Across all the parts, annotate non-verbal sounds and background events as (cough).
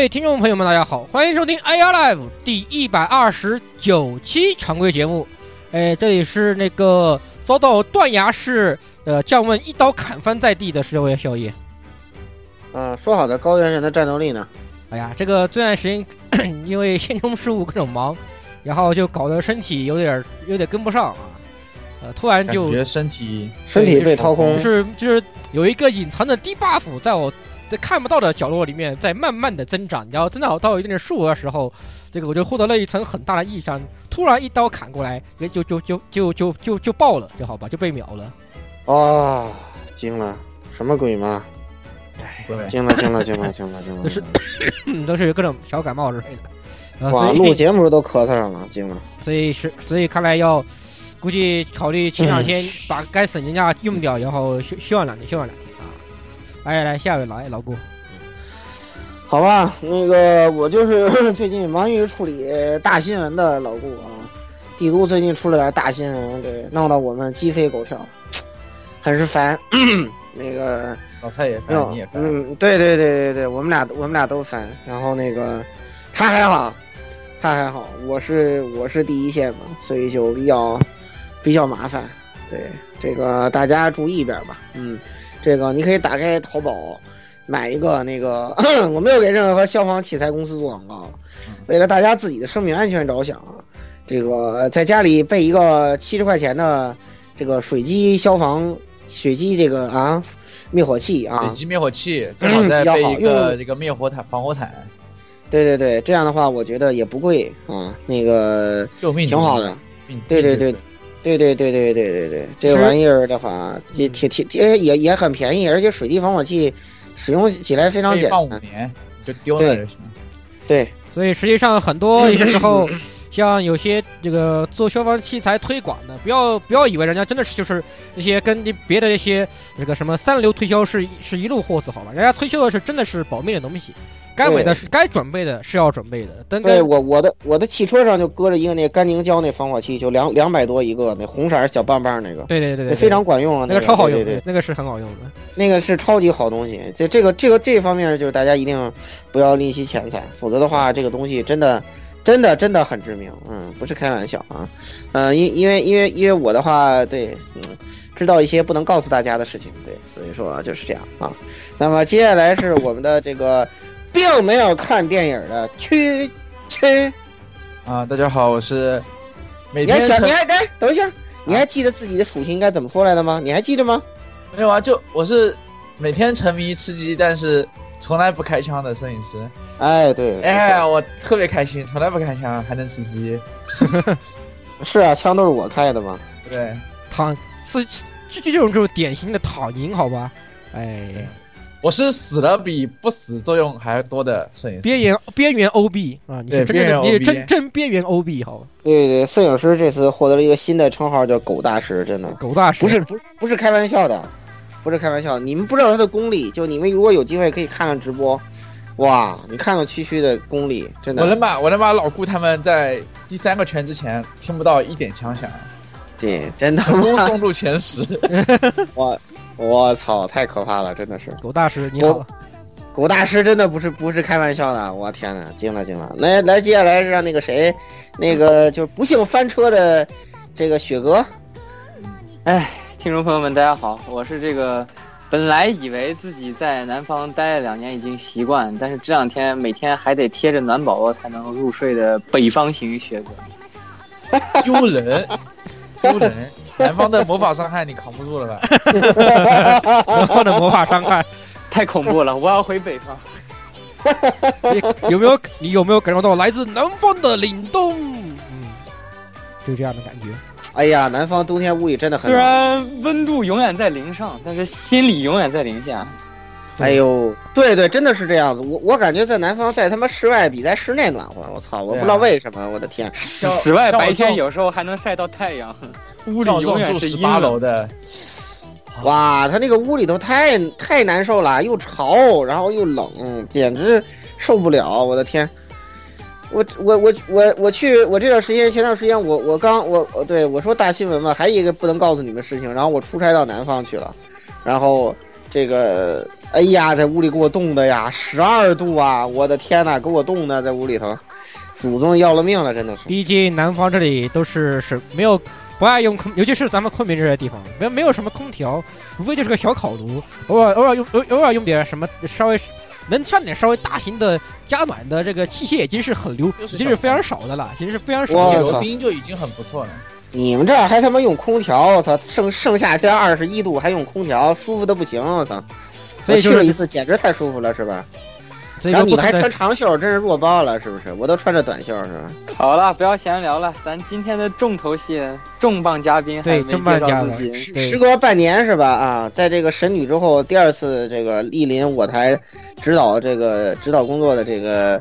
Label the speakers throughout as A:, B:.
A: 位听众朋友们，大家好，欢迎收听 AR Live 第一百二十九期常规节目。哎，这里是那个遭到断崖式呃降温一刀砍翻在地的十六位小爷。
B: 嗯，说好的高原人的战斗力呢？
A: 哎呀，这个这段时间 (coughs) 因为线中事务各种忙，然后就搞得身体有点有点跟不上啊。呃，突然就
C: 感觉身体
B: 身体被掏空，
A: 就是就是有一个隐藏的低 buff 在我。在看不到的角落里面，在慢慢的增长，然后增长到一定的数额的时候，这个我就获得了一层很大的异伤。突然一刀砍过来，就就就就就就就爆了，就好吧，就被秒了。
B: 啊，惊了，什么鬼嘛？
A: 哎，
B: 惊了，惊了，惊了，惊了，惊了，
A: 都是 (coughs) 都是各种小感冒之类的。
B: 哇，录节目都咳嗽上了，惊了。
A: 所以是，所以看来要估计考虑前两天把该省年假用掉，然后休休养两天，休养两天。来来，下一位来老顾。
B: 好吧，那个我就是 (laughs) 最近忙于处理大新闻的老顾啊。帝都最近出了点大新闻，对，闹得我们鸡飞狗跳，(tsk) 很是烦。(clears throat) 那个
C: 老蔡也烦，你也烦。
B: 嗯，对对对对对，我们俩我们俩都烦。然后那个他还好，他还好，我是我是第一线嘛，所以就比较比较麻烦。对，这个大家注意点吧。嗯。这个你可以打开淘宝，买一个那个，(coughs) 我没有给任何消防器材公司做广告，为了大家自己的生命安全着想，这个在家里备一个七十块钱的这个水机消防水机这个啊灭火器啊，
C: 水机灭火器，最好再备一个这个灭火毯防火毯。
B: 对对对，这样的话我觉得也不贵啊，那个
C: 救命
B: 挺好的。对对对。对对对对对对对，这玩意儿的话，也挺挺也也也很便宜，而且水滴防火器使用起来非常简单。放
C: 五年就丢了就行。
B: 对，
A: 所以实际上很多有些时候，(laughs) 像有些这个做消防器材推广的，不要不要以为人家真的是就是那些跟别的那些这个什么三流推销是是一路货色好吧？人家推销的是真的是保命的东西。该买的是该准备的，是要准备的。
B: 对我我的我的汽车上就搁着一个那干凝胶那防火器，就两两百多一个，那红色小棒棒那个。
A: 对对对，
B: 非常管用啊，
A: 那个超好用，
B: 对对，
A: 那个是很好用的，
B: 那个是超级好东西。这这个这个这方面就是大家一定不要吝惜钱财，否则的话这个东西真的真的真的很致命，嗯，不是开玩笑啊，嗯，因因为因为因为我的话，对，嗯，知道一些不能告诉大家的事情，对，所以说就是这样啊。那么接下来是我们的这个。并没有看电影的区区
C: 啊！大家好，我是每天。
B: 你还等等一下，你还记得自己的属性应该怎么说来的吗？你还记得吗？
C: 没有啊，就我是每天沉迷吃鸡，但是从来不开枪的摄影师。
B: 哎，对，
C: 哎，我特别开心，从来不开枪还能吃鸡。(laughs)
B: 是啊，枪都是我开的嘛。
C: 对，
A: 躺是就就这种就是典型的躺赢，好吧？哎。
C: 我是死了比不死作用还多的摄影师，
A: 边缘边缘 OB 啊，你是真的你真真边缘 OB 好。
B: 对对，摄影师这次获得了一个新的称号，叫狗大师，真的。
A: 狗大师
B: 不是不是不是开玩笑的，不是开玩笑，你们不知道他的功力，就你们如果有机会可以看看直播，哇，你看看区区的功力，真的。
C: 我能把我能把老顾他们在第三个圈之前听不到一点枪响，
B: 对，真的。
C: 成功送入前十，(laughs)
B: 我。我操，太可怕了，真的是。
A: 狗大师你好
B: 狗，大师真的不是不是开玩笑的，我天呐，惊了惊了！来来，接下来是让那个谁，那个就是不幸翻车的这个雪哥，
D: 听众朋友们，大家好，我是这个本来以为自己在南方待了两年已经习惯，但是这两天每天还得贴着暖宝宝才能入睡的北方型学哥。
C: 丢人，丢人！南方的魔法伤害你扛不住了吧？(laughs)
A: 南方的魔法伤害，
D: 太恐怖了，我要回北方。
A: 你 (laughs) 有没有你有没有感受到来自南方的凛冬？嗯，就这样的感觉。
B: 哎呀，南方冬天屋里真的很
D: 虽。然温度永远在零上，但是心里永远在零下。
B: 哎呦，对对，真的是这样子。我我感觉在南方，在他妈室外比在室内暖和。我操，我不知道为什么，我的天！
C: 像
D: 室外白天有时候还能晒到太阳，(laughs) 屋里永远是阴
C: 楼的，
B: 哇，他那个屋里头太太难受了，又潮，然后又冷，简直受不了！我的天，我我我我我去，我这段时间前段时间我我刚我我对我说大新闻嘛，还有一个不能告诉你们事情，然后我出差到南方去了，然后这个哎呀，在屋里给我冻的呀，十二度啊！我的天呐，给我冻的在屋里头，祖宗要了命了，真的是。
A: 毕竟南方这里都是是没有不爱用空，尤其是咱们昆明这些地方，没没有什么空调，无非就是个小烤炉，偶尔偶尔用偶偶尔用点什么稍微能上点稍微大型的加暖的这个器械，已经是很流，已经是非常少的了，其实是非常少
B: 我
A: 的。
C: 铁螺钉就已经很不错了。
B: 你们这儿还他妈用空调，我操！盛盛夏天二十一度还用空调，舒服的不行，我操！
A: 所以
B: 去了一次，简直太舒服了，是吧？
A: 所以
B: 然后你们还
A: 说不同的
B: 穿长袖，真是弱爆了，是不是？我都穿着短袖，是吧？
D: 好了，不要闲聊了，咱今天的重头戏，重磅嘉宾还
A: 对
D: 没介绍自
A: 宾
D: 己。
B: 时隔半年是吧？啊，在这个神女之后，第二次这个莅临我台指导这个指导工作的这个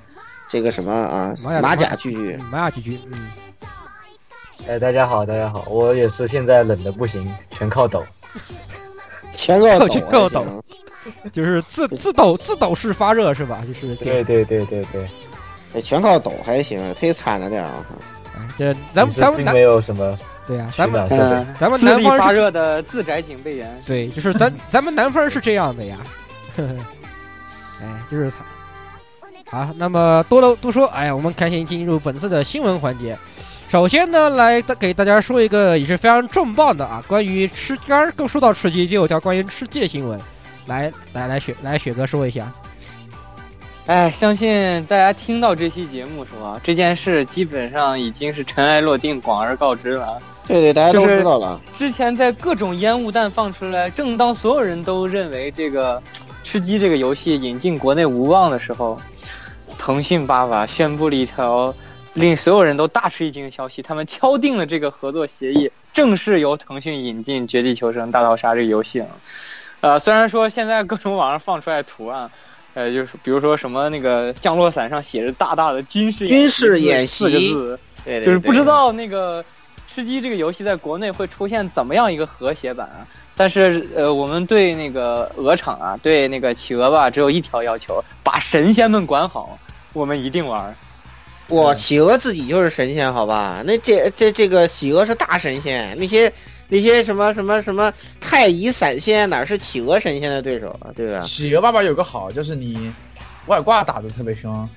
B: 这个什么啊马甲剧剧
A: 嗯，玛雅几句，嗯，
E: 哎，大家好，大家好，我也是现在冷的不行，全靠抖。
B: 全够
A: 全够抖就是自自抖自抖式发热是吧？就是
E: 对对对对对，
B: 哎，全靠抖还行，忒惨了点儿啊！
A: 哎这咱们咱们南
E: 没有什么
A: 对呀，
E: 取
A: 咱们咱们南方是
D: 发热的自宅警备员。
A: 对，就是咱 (laughs) 咱们南方是这样的呀，呵呵，哎，就是惨。好，那么多了多说，哎呀，我们开心进入本次的新闻环节。首先呢，来给大家说一个也是非常重磅的啊，关于吃，刚刚说到吃鸡，就有条关于吃鸡的新闻，来来来雪来雪哥说一下。
D: 哎，相信大家听到这期节目是吧？这件事基本上已经是尘埃落定，广而告之了。
B: 对对，大家都知道了。
D: 之前在各种烟雾弹放出来，正当所有人都认为这个吃鸡这个游戏引进国内无望的时候，腾讯爸爸宣布了一条令所有人都大吃一惊的消息：他们敲定了这个合作协议，正式由腾讯引进《绝地求生：大逃杀》这个游戏了。呃，虽然说现在各种网上放出来图案。呃，就是比如说什么那个降落伞上写着大大的军事
B: 军事演
D: 四个
B: 习
D: 字，
B: 对对，
D: 就是不知道那个吃鸡这个游戏在国内会出现怎么样一个和谐版啊？但是呃，我们对那个鹅厂啊，对那个企鹅吧，只有一条要求：把神仙们管好，我们一定玩。
B: 我企鹅自己就是神仙，好吧？那这这这个企鹅是大神仙，那些那些什么什么什么太乙散仙哪是企鹅神仙的对手啊？对吧？
C: 企鹅爸爸有个好，就是你外挂打的特别凶，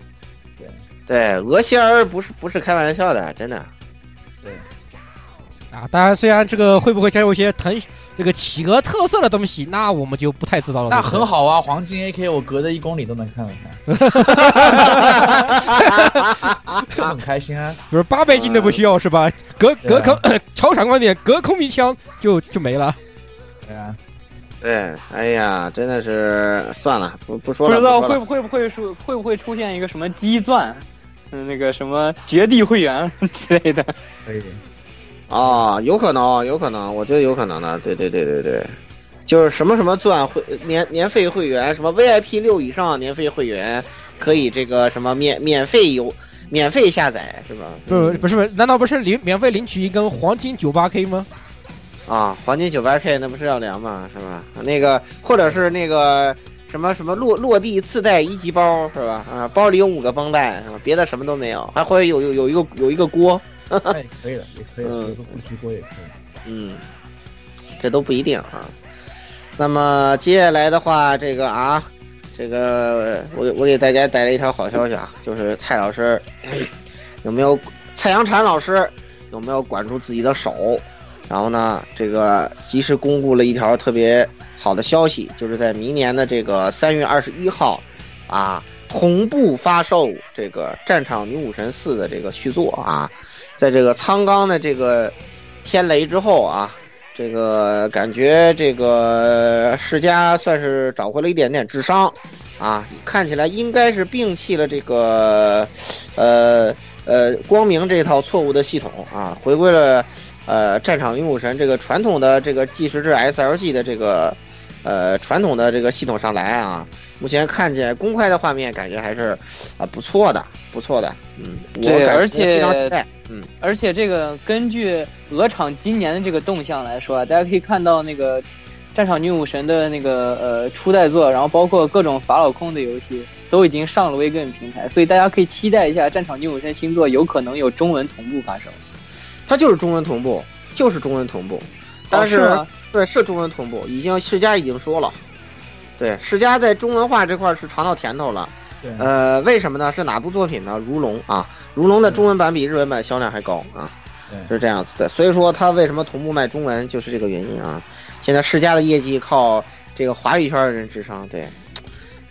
B: 对对，鹅仙儿不是不是开玩笑的，真的。
A: 啊，当然，虽然这个会不会加入一些腾这个企鹅特色的东西，那我们就不太知道了。
C: 那很好啊，黄金 AK 我隔着一公里都能看得看，就 (laughs) 很开心啊。
A: 不是八倍镜都不需要是吧？隔隔空 (coughs) 超长光点，隔空一枪就就没了。
C: 对啊，
B: 对，哎呀，真的是算了，不不说了。
D: 不知道会不会不会出会不会出现一个什么鸡钻，嗯，那个什么绝地会员之类的。
C: 可以。
B: 啊、有可能，有可能，我觉得有可能的。对对对对对，就是什么什么钻会年年费会员，什么 VIP 六以上年费会员可以这个什么免免费有免费下载是吧？
A: 不不是不是，难道不是领免费领取一根黄金九八 K 吗？
B: 啊，黄金九八 K 那不是要凉吗？是吧？那个或者是那个什么什么落落地自带一级包是吧？啊，包里有五个绷带？别的什么都没有，还会有有有一个有一个锅，(laughs)
C: 那也可以了，也可以了，
B: 嗯
C: 有个护具锅也可以。
B: 嗯，这都不一定啊。那么接下来的话，这个啊，这个我我给大家带来一条好消息啊，就是蔡老师 (clears throat) 有没有蔡阳禅老师有没有管住自己的手？然后呢，这个及时公布了一条特别好的消息，就是在明年的这个三月二十一号啊，同步发售这个《战场女武神四》的这个续作啊，在这个苍冈的这个天雷之后啊。这个感觉，这个世嘉算是找回了一点点智商，啊，看起来应该是摒弃了这个，呃呃，光明这套错误的系统啊，回归了呃战场女武神这个传统的这个计时制 SLG 的这个呃传统的这个系统上来啊。目前看见公开的画面，感觉还是啊不错的，不错的，嗯，我
D: 对，而且
B: 嗯。
D: 而且这个根据鹅厂今年的这个动向来说啊，大家可以看到那个战场女武神的那个呃初代作，然后包括各种法老控的游戏都已经上了 WeGame 平台，所以大家可以期待一下战场女武神新作有可能有中文同步发售。
B: 它就是中文同步，就是中文同步，但是,、
D: 哦是
B: 对是中文同步，已经世嘉已经说了，对世嘉在中文化这块是尝到甜头了。
C: 对，
B: 呃，为什么呢？是哪部作品呢？如龙啊，如龙的中文版比日文版销量还高啊，是这样子的。所以说它为什么同步卖中文，就是这个原因啊。现在世嘉的业绩靠这个华语圈的人智商，对。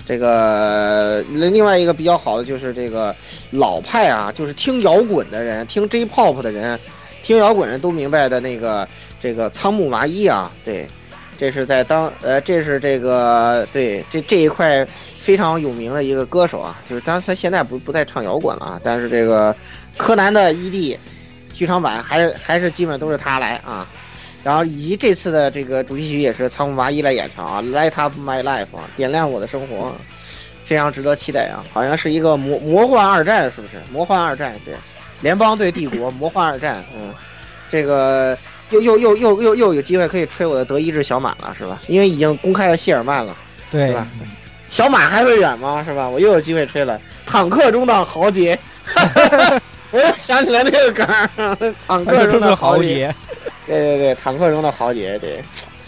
B: 这个另外一个比较好的就是这个老派啊，就是听摇滚的人，听 J-pop 的人，听摇滚人都明白的那个这个仓木麻衣啊，对，这是在当呃，这是这个对这这一块非常有名的一个歌手啊，就是咱他现在不不再唱摇滚了啊，但是这个柯南的 ED 剧场版还还是基本都是他来啊。然后以及这次的这个主题曲也是仓木麻衣来演唱啊，Light Up My Life 啊，点亮我的生活，非常值得期待啊！好像是一个魔魔幻二战，是不是？魔幻二战，对，联邦对帝国，魔幻二战，嗯，这个又又又又又又有机会可以吹我的德意志小马了，是吧？因为已经公开了谢尔曼了，
A: 对
B: 吧？小马还会远吗？是吧？我又有机会吹了，坦克中的豪杰，(laughs) 我又想起来那个梗儿，坦克中的豪杰。
A: 杰，
B: 对对对，坦克中的豪杰，对，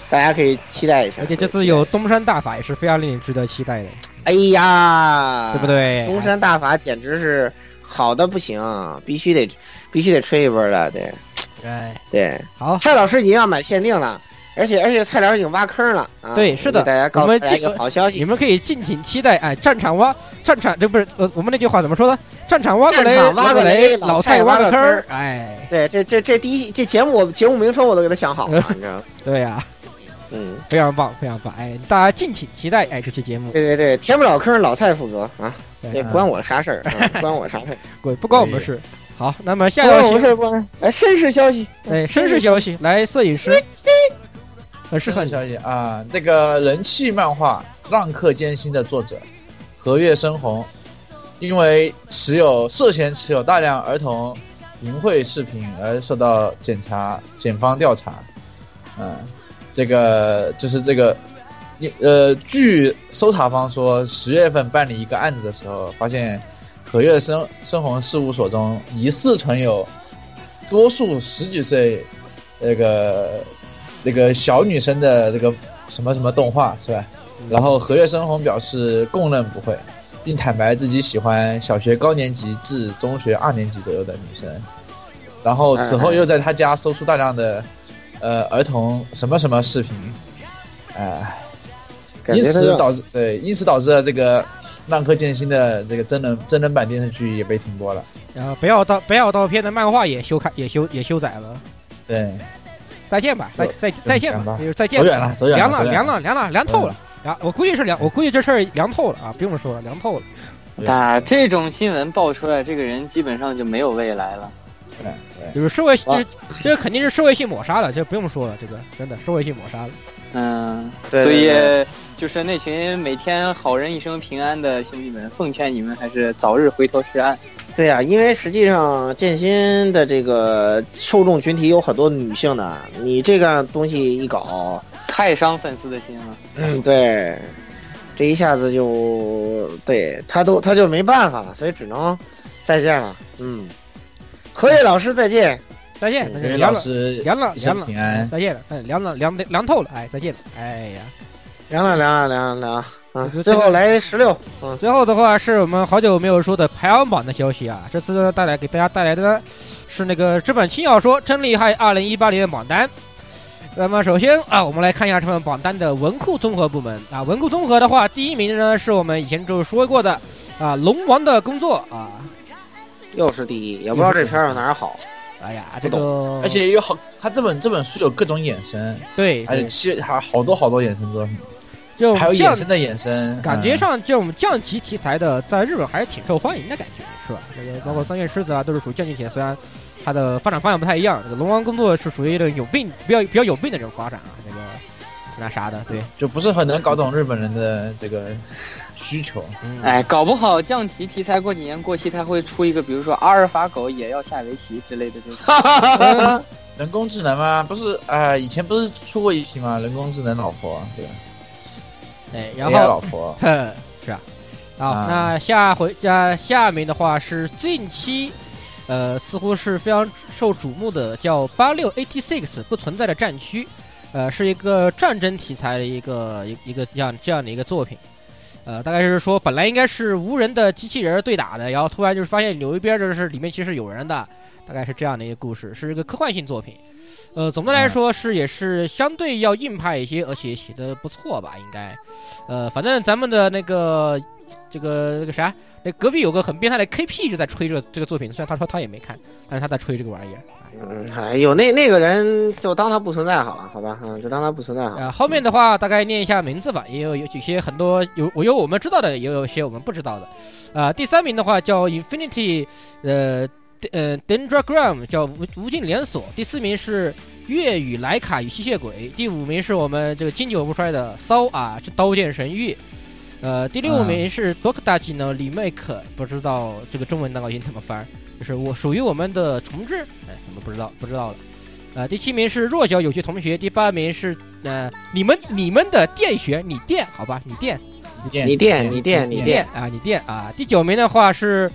B: 大家可以期待一下。
A: 而且这次有东山大法也是非常令人值得期待的，
B: 哎呀，
A: 对不？对？
B: 东山大法简直是好的不行，必须得必须得吹一波了，对
A: 哎，
B: 对。
A: 好，
B: 蔡老师已经要买限定了，而且而且蔡老师已经挖坑了啊！
A: 对是的
B: 给大家告诉大家一个
A: 这个
B: 好消息，
A: 你们可以敬请期待。哎，战场挖战场，这不是呃，我们那句话怎么说的？战场挖个雷，
B: 战场挖个雷
A: 老
B: 老蔡挖个坑。
A: 哎，
B: 对，这这这第一这节目我节目名称我都给他想好了，你知道吗？(laughs)
A: 对呀，
B: 嗯，
A: 非常棒，非常棒。哎，大家敬请期待。哎，这期节目，
B: 对对对，填不了坑老蔡负责啊，
A: 对
B: 这关我啥事儿？啊 (laughs) 关我啥事儿？(laughs)
A: 鬼不关我们事。好，那么下
B: 不
A: 一条新
B: 关我事儿，不关我事儿。哎，绅士消息，
A: 哎，绅士消息，来，摄影师，呃，是很
C: 是消息啊，这个人气漫画《浪客剑心》的作者和月生红，因为持有涉嫌持有大量儿童淫秽视频而受到检查检方调查。嗯，这个就是这个，呃，据搜查方说，十月份办理一个案子的时候，发现和月生生红事务所中疑似存有多数十几岁那个那个小女生的这个什么什么动画是吧？然后和月生红表示供认不讳，并坦白自己喜欢小学高年级至中学二年级左右的女生。然后此后又在他家搜出大量的呃儿童什么什么视频，哎、因此导致对，因此导致了这个《浪客剑心》的这个真人真人版电视剧也被停播了。
A: 然后北岛道北岛道片的漫画也修改也修也修载了。
C: 对，
A: 再见吧，再再再见吧，就是再见。
C: 走远了，走远
A: 凉了，凉了，凉了，凉透了。凉，我估计是凉，我估计这事儿凉透了啊，不用说了，凉透了。
D: 打这种新闻爆出来，这个人基本上就没有未来了。
C: 对对
A: 就是社会，
B: 哇
A: 这这肯定是社会性抹杀了，这不用说了，这个真的社会性抹杀了。
D: 嗯，
B: 对
D: 所以就是那群每天好人一生平安的兄弟们，奉劝你们还是早日回头是岸。
B: 对呀、因为实际上剑心的这个受众群体有很多女性的，你这个东西一搞，
D: 太伤粉丝的心了。
B: 嗯，对，这一下子就对他都他就没办法了，所以只能再见了。嗯，何月老师再见。
A: 再见，再见，
C: 袁袁老
A: 凉了，
C: 师
A: 凉了，
C: 一
A: 凉了，
C: 生平安。
A: 再见了，哎，凉了，凉凉透了，哎，再见了，哎呀。
B: 凉了凉了凉了凉了啊
A: 我觉！得
B: 最后来十六，嗯，
A: 最后的话是我们好久没有说的排行榜的消息啊，这次带来给大家带来的是那个这本轻小说《真厉害》二零一八年的榜单。那么首先啊，我们来看一下这份榜单的文库综合部门啊，文库综合的话，第一名呢是我们以前就说过的啊，龙王的工作啊，
B: 又是第一，也不知道这片儿有哪儿好。
A: 哎呀，这
B: 不
A: 个
C: 而且有好，他这本这本书有各种衍生，
A: 对，
C: 而且
A: 对
C: 七还好多好多衍生作品，
A: 这种
C: 还有衍生的衍生，
A: 感觉
C: 嗯
A: 上这种降级题材的，在日本还是挺受欢迎的感觉，是吧？这个包括三月狮子啊，都是属于降级题材，虽然它的发展方向不太一样。这个龙王工作是属于这个有病、比较比较有病的这种发展啊，这个那啥的，对，
C: 就不是很能搞懂日本人的这个需求。
A: 嗯，
D: 哎，搞不好降级题材过几年过期，它会出一个，比如说阿尔法狗也要下围棋之类的这种。
C: 人工智能吗？不是，啊，以前不是出过一期吗？人工智能老婆，对吧
A: 哎，然后
C: 婆，(laughs)
A: 是啊，好，
C: 啊
A: 那下回下下面的话是近期。呃，似乎是非常受瞩目的，叫八六 eighty six 不存在的战区，呃，是一个战争题材的一个一一个这样这样的一个作品。呃，大概是说本来应该是无人的机器人对打的，然后突然就是发现有一边就是里面其实有人的，大概是这样的一个故事，是一个科幻性作品。呃，总的来说是也是相对要硬派一些，而且写的不错吧，应该。呃，反正咱们的那个这个那个啥，那隔壁有个很变态的 KP 一直在吹这这个作品，虽然他说他也没看，但是他在吹这个玩意儿。
B: 嗯，哎呦，那那个人就当他不存在好了，好吧，嗯，就当他不存在好了。
A: 呃，后面的话大概念一下名字吧，也有有有些很多有我有我们知道的，也有一些我们不知道的。啊、第三名的话叫 Infinity，呃呃 Dendrogram 叫无无尽连锁。第四名是粤语莱卡与吸血鬼。第五名是我们这个经久不衰的骚啊，是刀剑神域。呃，第六名是 d o k d a j i 呢 remake，不知道这个中文那个音怎么翻，就是我属于我们的重置，哎，怎么不知道不知道了。呃，第七名是弱小有趣同学，第八名是呃你们你们的电学，你电好吧，你电
C: 你电
B: 你电你电你
A: 你电啊，你电啊。第九名的话是，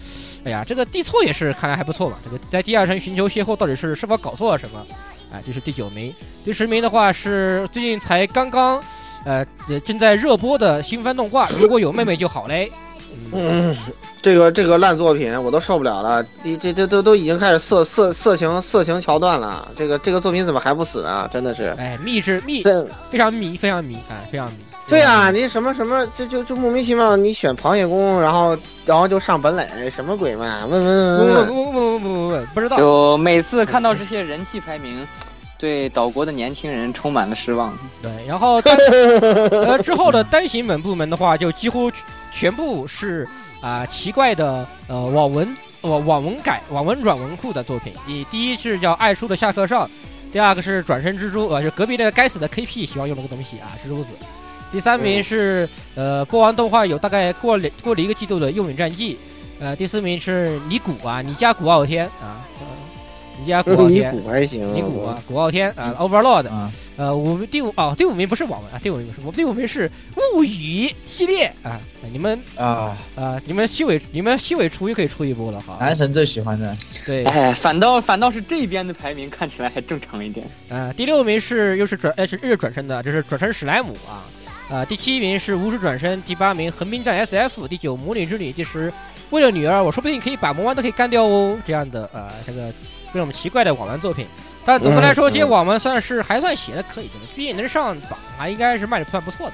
A: 哎呀，这个地错也是看来还不错嘛。这个在第二城寻求邂逅，到底是是否搞错了什么？哎，这是第九名。第十名的话是最近才刚刚，呃，呃正在热播的新番动画《如果有妹妹就好嘞》。嗯，
B: 嗯，这个这个烂作品我都受不了了，这这这都都已经开始色色色情色情桥段了，这个这个作品怎么还不死呢？真的是，
A: 哎，密制密，
B: 真
A: 非常迷，非常迷啊，非常迷。
B: 对啊，你什么什么，这就就莫名其妙，你选螃蟹宫，然后然后就上本垒，什么鬼嘛？问问
A: 问
B: 问问
A: 不不不不不不，不知道。
D: 就每次看到这些人气排名，对岛国的年轻人充满了失望。
A: 对，然后单呃之后的单行本部门的话，就几乎全部是啊、奇怪的呃网文网网文改网文软文库的作品。第第一是叫爱书的下课上，第二个是转身蜘蛛，呃，就隔壁那个该死的 KP 喜欢用那个东西啊，蜘蛛子。第三名是呃播完动画有大概过了过了一个季度的《幼女战记》，呃，第四名是尼古啊，你家古傲天啊，呃你家古傲
B: 你
A: 天。
B: 鼓还行，
A: 尼古啊，古傲天啊，Overlord，
C: 啊，
A: 呃，我们第五哦，第五名不是网文啊，第五名不是，我们第五名是物语系列啊，你们
C: 啊，
A: 啊，你们西尾你们西尾厨也可以出一波了哈。
C: 男神最喜欢的，
A: 对，
D: 哎，反倒反倒是这边的排名看起来还正常一点。
A: 啊，第六名是又是转呃是日转身的，这是转身史莱姆啊。呃，第七名是无师转身，第八名横滨站 SF，第九魔女之旅，第十为了女儿，我说不定可以把魔王都可以干掉哦，这样的呃这个各种奇怪的网文作品。但总的来说，
B: 嗯
A: 这些网文算是还算写的可以的，毕竟能上榜，还应该是卖的算不错的。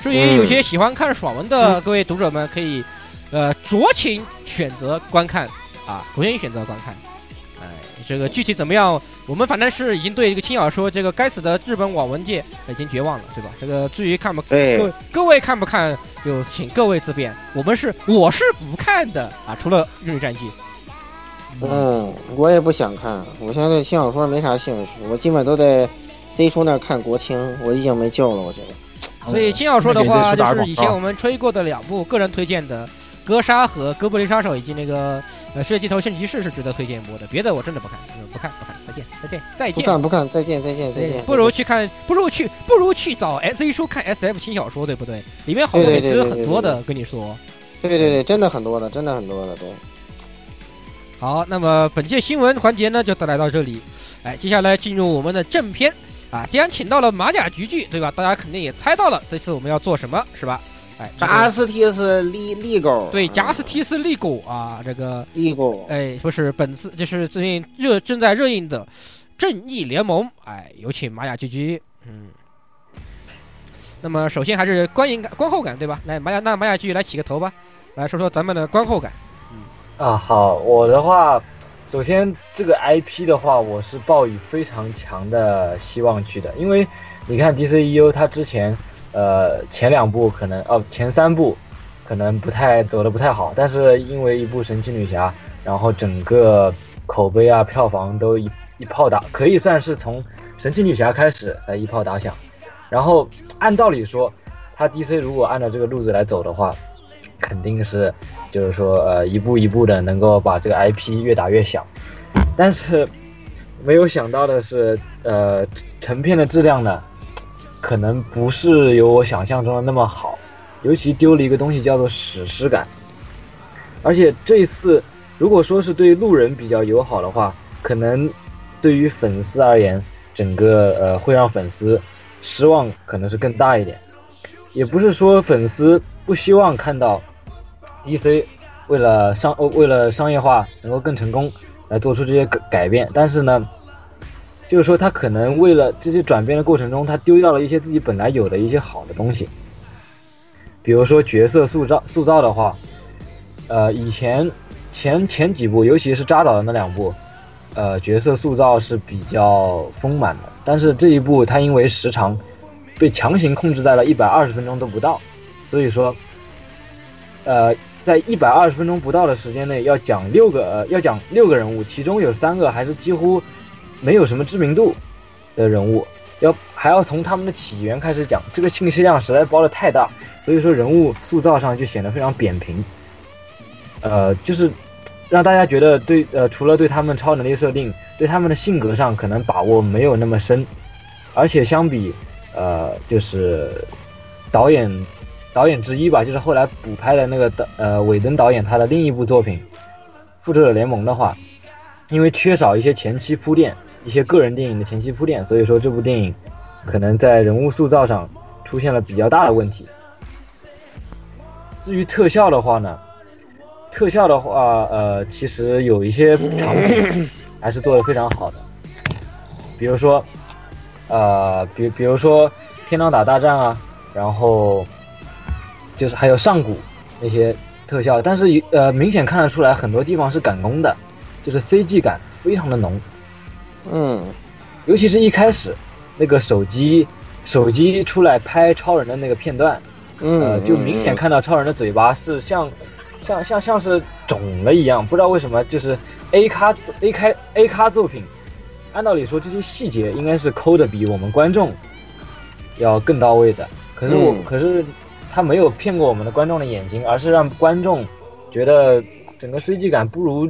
A: 至于有些喜欢看爽文的各位读者们，可以呃酌情选择观看啊，酌情选择观看。哎，这个具体怎么样，我们反正是已经对这个轻小说这个该死的日本网文界已经绝望了，对吧？这个至于看不各位各位看不看，就请各位自便。我们是我是不看的啊，除了《日语战记》。
B: 嗯，我也不想看，我现在对轻小说没啥兴趣，我基本都在 Z 叔那儿看国青，我已经没救了，我觉得。
A: 所以轻小说的话，就是以前我们吹过的两部个人推荐的《格杀》和《哥布林杀手》，以及那个呃《世界尽头圣骑士》是值得推荐播的。别的我真的不看，嗯不看不看，再见再见再见。
B: 不看不看，再见再见再见。
A: 不如去看，不如去，不如去找 S A 书看 S F 轻小说，对不对？里面好多美词
B: 对对对对
A: 很多的，跟你说。
B: 对对对，真的很多的，真的很多的，对。
A: 好，那么本期新闻环节呢就带来到这里。哎，接下来进入我们的正片啊，既然请到了马甲菊剧，对吧？大家肯定也猜到了，这次我们要做什么，是吧？哎，这个
B: 扎斯提斯利利狗，
A: 对贾斯提斯利狗啊，这个
B: 利狗，
A: 哎，说是本次就是最近热正在热映的《正义联盟》，哎，有请玛雅居居，嗯。那么首先还是观影感、观后感，对吧？来，玛雅，那玛雅居居来起个头吧，来说说咱们的观后感。
E: 嗯啊，好，我的话，首先这个 IP 的话，我是抱以非常强的希望去的，因为你看 DCEU 它之前，呃，前两部可能哦，前三部可能不太走的不太好，但是因为一部神奇女侠，然后整个口碑啊、票房都一一炮打，可以算是从神奇女侠开始才一炮打响。然后按道理说，它 DC 如果按照这个路子来走的话，肯定是就是说呃一步一步的能够把这个 IP 越打越响。但是没有想到的是，呃，成片的质量呢，可能不是有我想象中的那么好，尤其丢了一个东西叫做史诗感。而且这一次，如果说是对路人比较友好的话，可能对于粉丝而言，整个呃会让粉丝失望可能是更大一点。也不是说粉丝不希望看到 DC 为了商呃为了商业化能够更成功来做出这些改改变，但是呢，就是说他可能为了这些转变的过程中，他丢掉了一些自己本来有的一些好的东西，比如说角色塑造塑造的话，呃，以前前前几部，尤其是扎导的那两部，呃，角色塑造是比较丰满的，但是这一部它因为时长被强行控制在了一百二十分钟都不到，所以说，呃，在一百二十分钟不到的时间内要讲六个、呃、要讲六个人物，其中有三个还是几乎没有什么知名度的人物，要还要从他们的起源开始讲，这个信息量实在包的太大，所以说人物塑造上就显得非常扁平，呃，就是让大家觉得对呃，除了对他们超能力设定，对他们的性格上可能把握没有那么深，而且相比呃，就是导演导演之一吧，就是后来补拍的那个导呃韦登导演他的另一部作品《复仇者联盟》的话，因为缺少一些前期铺垫，一些个人电影的前期铺垫，所以说这部电影可能在人物塑造上出现了比较大的问题。至于特效的话呢，特效的话，呃，其实有一些场景还是做的非常好的，比如说，呃，比比如说天狼打大战啊，然后就是还有上古那些特效，但是呃，明显看得出来很多地方是赶工的，就是 CG 感非常的浓，
B: 嗯。
E: 尤其是一开始那个手机手机出来拍超人的那个片段，呃，
B: 嗯，
E: 就明显看到超人的嘴巴是像像像像是肿了一样，不知道为什么，就是 A 咖 A 开 A 咖作品，按道理说这些细节应该是抠的比我们观众要更到位的，可是我、
B: 嗯。
E: 可是他没有骗过我们的观众的眼睛，而是让观众觉得整个 CG 感不如，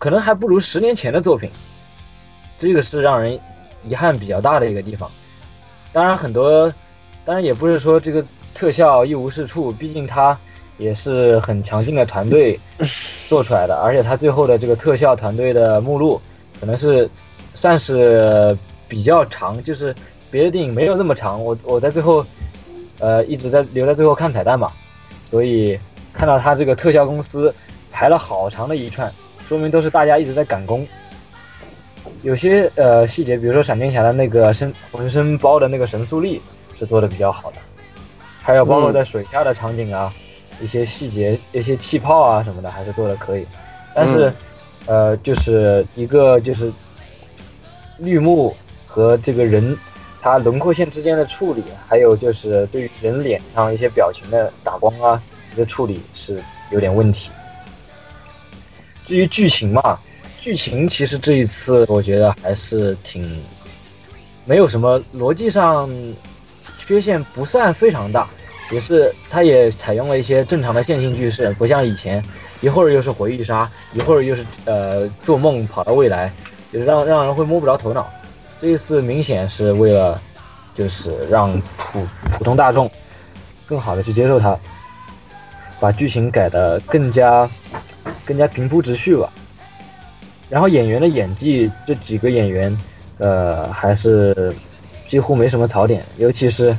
E: 可能还不如十年前的作品，这个是让人遗憾比较大的一个地方。当然很多，当然也不是说这个特效一无是处，毕竟它也是很强劲的团队做出来的，而且它最后的这个特效团队的目录可能是算是比较长，就是别的电影没有那么长。我我在最后，呃，一直在留在最后看彩蛋嘛，所以看到它这个特效公司排了好长的一串，说明都是大家一直在赶工。有些呃细节，比如说闪电侠的那个身浑身包的那个神速力是做的比较好的，还有包括在水下的场景啊，一些细节、一些气泡啊什么的，还是做的可以。但是，呃，就是一个就是绿幕和这个人他轮廓线之间的处理，还有就是对于人脸上一些表情的打光啊，一个处理是有点问题。至于剧情嘛，剧情其实这一次我觉得还是挺没有什么逻辑上缺陷，不算非常大，也是它也采用了一些正常的线性叙事，不像以前一会儿又是回忆杀，一会儿又是呃做梦跑到未来，就是让让人会摸不着头脑。这一次明显是为了就是让普普通大众更好的去接受它，把剧情改得更加更加平铺直叙吧。然后演员的演技，这几个演员，呃，还是几乎没什么槽点，尤其是，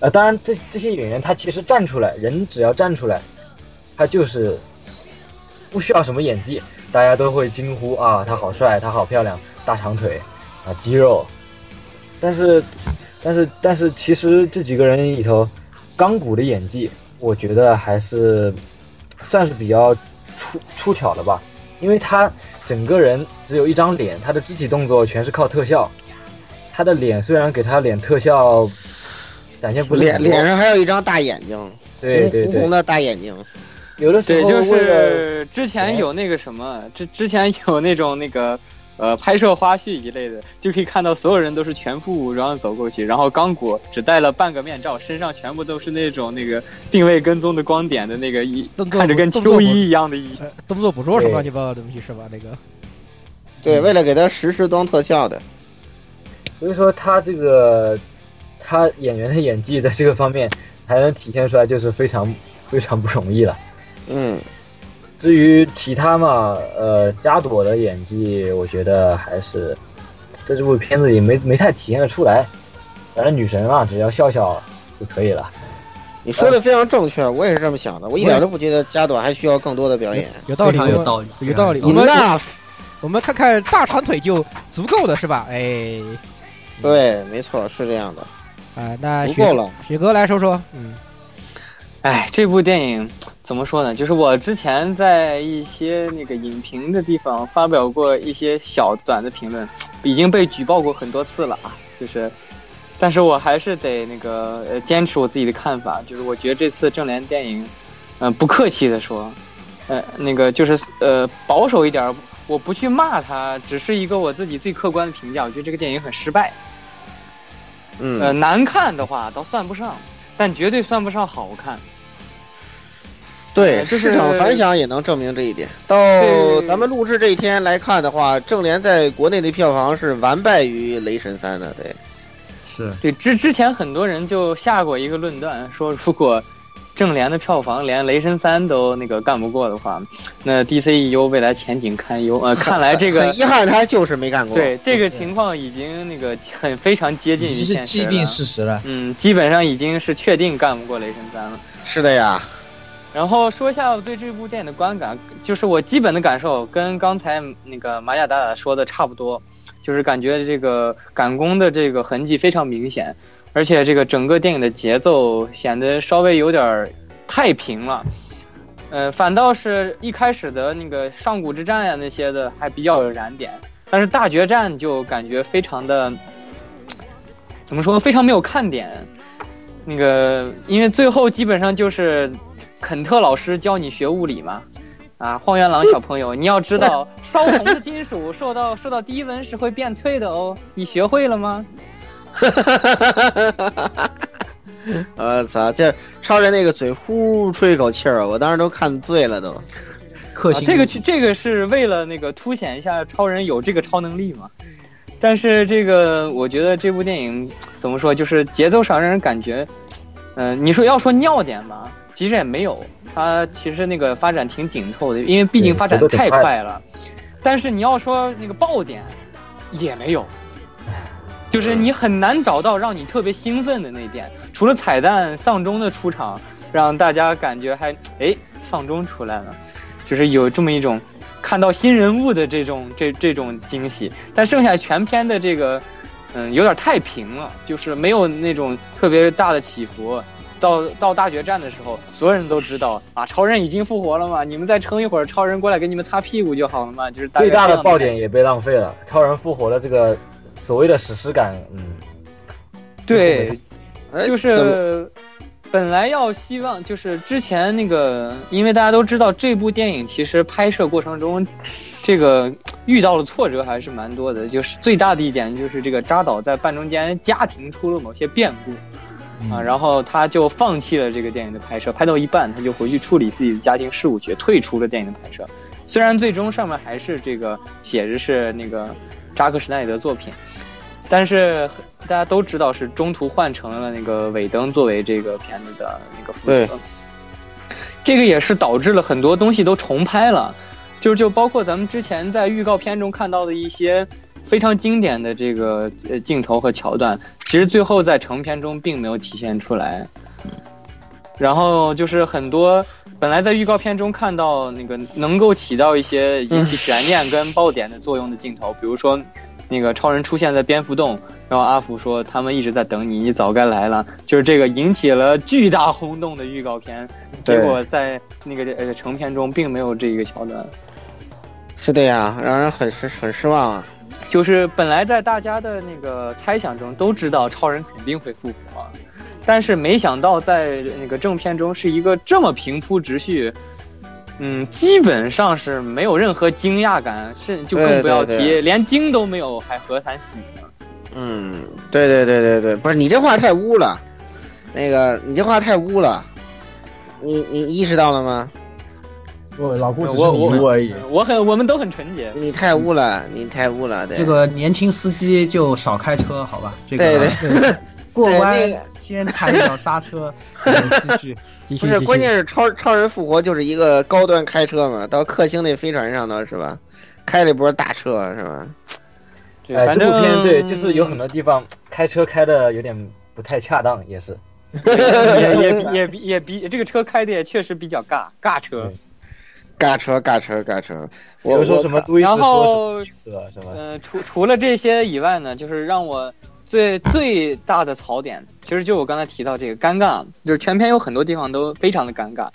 E: 呃，当然这这些演员他其实站出来，人只要站出来，他就是不需要什么演技，大家都会惊呼啊，他好帅，他好漂亮，大长腿啊，肌肉。但是，但是，但是，其实这几个人里头，钢骨的演技，我觉得还是算是比较出出挑了吧，因为他整个人只有一张脸，他的肢体动作全是靠特效。他的脸虽然给他脸特效展现不是
B: 脸脸上还有一张大眼睛，
E: 对对对，
B: 红红的大眼睛。
E: 有的时
D: 对，就
E: 候
D: 是之前有那个什么，之之前有那种那个呃拍摄花絮一类的，就可以看到所有人都是全副武装走过去，然后刚果只戴了半个面罩，身上全部都是那种那个定位跟踪的光点的那个衣，看着跟秋衣一样的衣。
A: 呃动作捕捉什么乱七八糟的东西是吧？那个
B: 对，为了给他实时装特效的。
E: 所以说他这个他演员的演技在这个方面还能体现出来，就是非常非常不容易了。
B: 嗯，
E: 至于其他嘛，呃，加朵的演技，我觉得还是在这部片子里没没太体现得出来。反正女神嘛，只要笑笑就可以了。
B: 你说的非常正确，我也是这么想的。我一点都不觉得加朵还需要更多的表演。
A: 有道理，
F: 有道理，
A: 有道理。我们
B: Enough，
A: 我们看看大长腿就足够了是吧？哎，
B: 对，没错，是这样的，
A: 啊，那雪
B: 足够了。
A: 雪哥来说说，嗯，
D: 哎，这部电影怎么说呢？就是我之前在一些那个影评的地方发表过一些小短的评论，已经被举报过很多次了啊。就是，但是我还是得那个呃坚持我自己的看法，就是我觉得这次正联电影，嗯、不客气的说，呃，那个就是呃保守一点儿，我不去骂他，只是一个我自己最客观的评价。我觉得这个电影很失败。
B: 嗯，
D: 呃，难看的话倒算不上，但绝对算不上好看。
B: 对，
D: 呃就是
B: 市场反响也能证明这一点。到咱们录制这一天来看的话，正联在国内的票房是完败于《雷神三》的。对，
F: 是
D: 对，之之前很多人就下过一个论断，说如果正联的票房连《雷神三》都那个干不过的话，那 DCEU 未来前景堪忧。呃，看来这个 (laughs)
B: 很遗憾，他就是没干过。
D: 对这个情况已经那个很非常接近于
C: 已经是既定事实了。
D: 嗯，基本上已经是确定干不过《雷神三》了。
B: 是的呀。
D: 然后说一下我对这部电影的观感，就是我基本的感受跟刚才那个玛雅达达说的差不多，就是感觉这个赶工的这个痕迹非常明显，而且这个整个电影的节奏显得稍微有点太平了，呃，反倒是一开始的那个上古之战呀那些的还比较有燃点，但是大决战就感觉非常的，怎么说，非常没有看点。那个，因为最后基本上就是肯特老师教你学物理吗，啊，荒原狼小朋友，你要知道 (laughs) 烧红的金属受到受到低温是会变脆的哦，你学会了吗？(laughs)
B: 我操，这超人那个嘴呼吹一口气儿，我当时都看醉了都。
D: 这个去这个是为了那个凸显一下超人有这个超能力嘛。但是这个我觉得这部电影怎么说，就是节奏上让人感觉，嗯、你说要说尿点吧，其实也没有，它其实那个发展挺紧凑的，因为毕竟发展太
E: 快
D: 了。但是你要说那个爆点，也没有，就是你很难找到让你特别兴奋的那点，除了彩蛋丧钟的出场，让大家感觉还哎丧钟出来了，就是有这么一种看到新人物的这种这这种惊喜，但剩下全篇的这个嗯有点太平了，就是没有那种特别大的起伏。到到大决战的时候，所有人都知道啊，超人已经复活了嘛，你们再撑一会儿，超人过来给你们擦屁股就好了嘛，就是大
E: 最大的爆点也被浪费了，超人复活的这个所谓的史诗感，嗯，
D: 对，
B: 哎
D: 就是本来要希望就是之前那个，因为大家都知道这部电影其实拍摄过程中，这个遇到的挫折还是蛮多的。就是最大的一点就是这个扎导在半中间家庭出了某些变故。啊，然后他就放弃了这个电影的拍摄，拍到一半他就回去处理自己的家庭事务去，退出了电影的拍摄。虽然最终上面还是这个写着是那个扎克施耐德作品，但是大家都知道是中途换成了那个尾灯作为这个片子的那个负
B: 对
D: 责。这个也是导致了很多东西都重拍了，就就包括咱们之前在预告片中看到的一些非常经典的这个呃镜头和桥段，其实最后在成片中并没有体现出来。然后就是很多本来在预告片中看到那个能够起到一些引起悬念跟爆点的作用的镜头，比如说那个超人出现在蝙蝠洞，然后阿福说他们一直在等你，你早该来了，就是这个引起了巨大轰动的预告片，结果在那个呃成片中并没有这一个桥段。
B: 是的呀，让人很失很失望啊。
D: 就是本来在大家的那个猜想中都知道超人肯定会复活，但是没想到在那个正片中是一个这么平铺直叙，嗯，基本上是没有任何惊讶感，甚就更不要提连惊都没有，还何谈喜呢？
B: 嗯，对对对对对，不是你这话太污了，那个你这话太污了，你你意识到了吗？
C: 不，老顾只是迷
D: 我我
C: 糊而已。
D: 我很我们都很纯洁，
B: 你太污了，你太污了，对
F: 这个年轻司机就少开车，好吧？这
B: 对
F: 个
B: 对 (laughs)
F: 过弯
B: 那个
F: 先踩一脚刹车，(laughs) 然后继续。
B: 不是，
A: 继续继续
B: 关键是超超人复活就是一个高端开车嘛，到克星那飞船上头是吧？开了一波大车是吧？
D: 反
E: 这部片
D: 正
E: 对，就是有很多地方开车开的有点不太恰当，也是。(laughs)
D: 也也也比也比这个车开的也确实比较尬尬车，
B: 尬车尬车尬车，
E: 比如说
B: 我我
D: 然
E: 什么路易斯说
D: 后呃，除除了这些以外呢，就是让我最最大的槽点，其实就我刚才提到这个尴尬，就是全片有很多地方都非常的尴尬。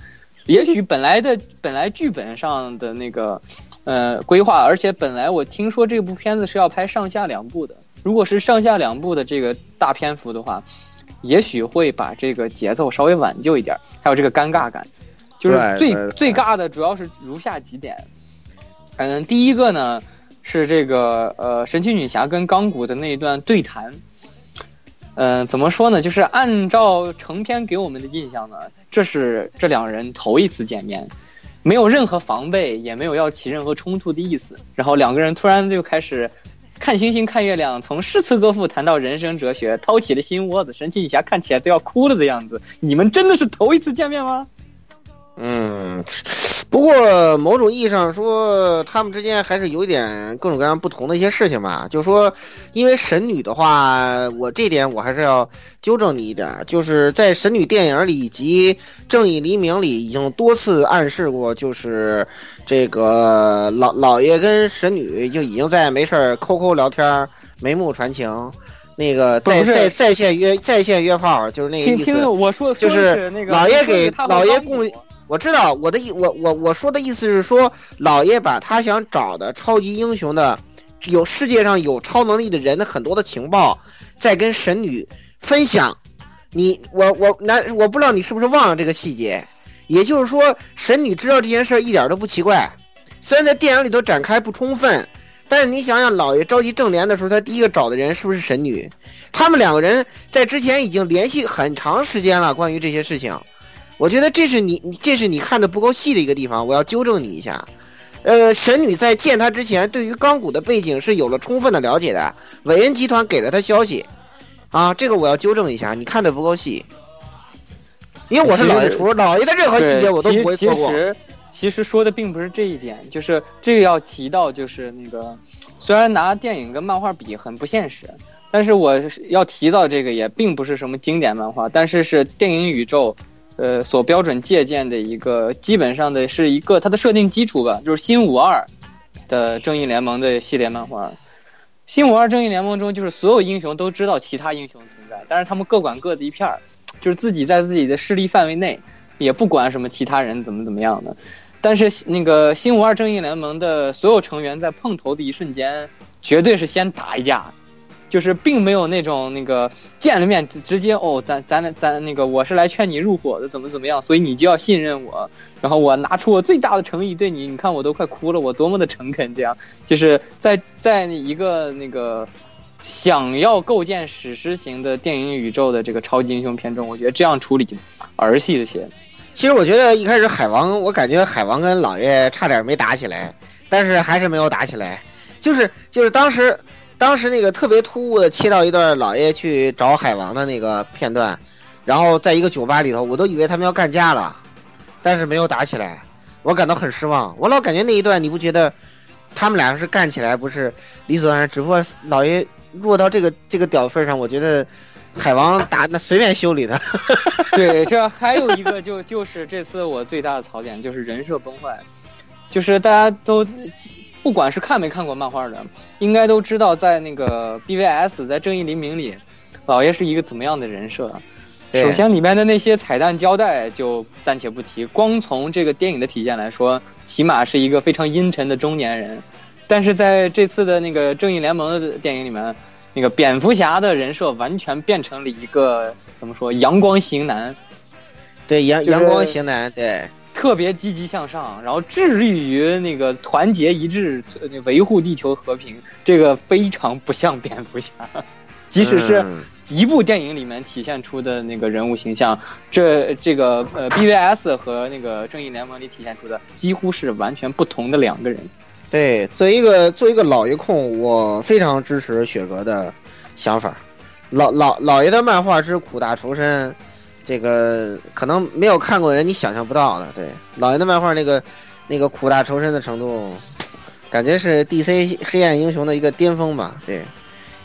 D: 也许本来的本来剧本上的那个呃规划，而且本来我听说这部片子是要拍上下两部的，如果是上下两部的这个大篇幅的话，也许会把这个节奏稍微挽救一点，还有这个尴尬感，就是最最尬的主要是如下几点。嗯，第一个呢是这个呃神奇女侠跟钢骨的那一段对谈。嗯、怎么说呢？就是按照成片给我们的印象呢，这是这两人头一次见面，没有任何防备，也没有要起任何冲突的意思。然后两个人突然就开始看星星看月亮，从诗词歌赋谈到人生哲学，掏起了心窝子。神奇女侠看起来都要哭了的样子。你们真的是头一次见面吗？
B: 嗯，不过某种意义上说，他们之间还是有一点各种各样不同的一些事情吧。就说，因为神女的话，我这点我还是要纠正你一点，就是在神女电影里以及正义黎明里已经多次暗示过，就是这个老老爷跟神女就已经在没事儿抠抠聊天，眉目传情。那个在在在线约在线约炮，就是那个意思。
D: 听听我说，
B: 就
D: 是那个
B: 老爷给老爷供我知道我的意，我我我说的意思是说，老爷把他想找的超级英雄的，有世界上有超能力的人的很多的情报，在跟神女分享。你我我难，我不知道你是不是忘了这个细节。也就是说，神女知道这件事儿一点都不奇怪，虽然在电影里头展开不充分，但是你想想，老爷召集正联的时候，他第一个找的人是不是神女？他们两个人在之前已经联系很长时间了，关于这些事情。我觉得这是你，你这是你看的不够细的一个地方，我要纠正你一下。呃，神女在见他之前，对于钢骨的背景是有了充分的了解的。韦恩集团给了他消息，啊，这个我要纠正一下，你看的不够细。因为我是老爷厨，老爷的任何细节我都不会错过。
D: 其实其实说的并不是这一点，就是这个要提到，就是那个虽然拿电影跟漫画比很不现实，但是我要提到这个也并不是什么经典漫画，但是是电影宇宙。呃，所标准借鉴的一个，基本上的是一个它的设定基础吧，就是新五二的正义联盟的系列漫画。新五二正义联盟中，就是所有英雄都知道其他英雄存在，但是他们各管各的一片儿，就是自己在自己的势力范围内，也不管什么其他人怎么怎么样的。但是那个新五二正义联盟的所有成员在碰头的一瞬间，绝对是先打一架。就是并没有那种那个见了面直接哦，咱咱咱那个我是来劝你入伙的，怎么怎么样，所以你就要信任我。然后我拿出我最大的诚意对你，你看我都快哭了，我多么的诚恳。这样就是在在一个那个想要构建史诗型的电影宇宙的这个超级英雄片中，我觉得这样处理就儿戏了些。
B: 其实我觉得一开始海王，我感觉海王跟老爷差点没打起来，但是还是没有打起来。就是就是当时。当时那个特别突兀的切到一段老爷去找海王的那个片段，然后在一个酒吧里头，我都以为他们要干架了，但是没有打起来，我感到很失望。我老感觉那一段你不觉得他们俩要是干起来不是理所当然，只不过老爷落到这个这个屌份上，我觉得海王打那随便修理他。(laughs)
D: 对，这还有一个就就是这次我最大的槽点就是人设崩坏，就是大家都不管是看没看过漫画的，应该都知道在那个 BVS 在正义黎明里，老爷是一个怎么样的人设。首先里面的那些彩蛋交代就暂且不提，光从这个电影的体现来说，起码是一个非常阴沉的中年人。但是在这次的那个正义联盟的电影里面，那个蝙蝠侠的人设完全变成了一个怎么说阳光型男，
B: 对阳
D: 就是
B: 阳光型男，对
D: 特别积极向上，然后致力于那个团结一致，呃维护地球和平，这个非常不像蝙蝠侠。(laughs) 即使是
B: 嗯
D: 一部电影里面体现出的那个人物形象，这这个呃 BVS 和那个正义联盟里体现出的几乎是完全不同的两个人。
B: 对，作为一个作为一个老爷控，我非常支持雪哥的想法。老老老爷的漫画之苦大仇深，这个可能没有看过的人你想象不到的。对，老爷的漫画那个那个苦大仇深的程度，感觉是 DC 黑暗英雄的一个巅峰吧。对，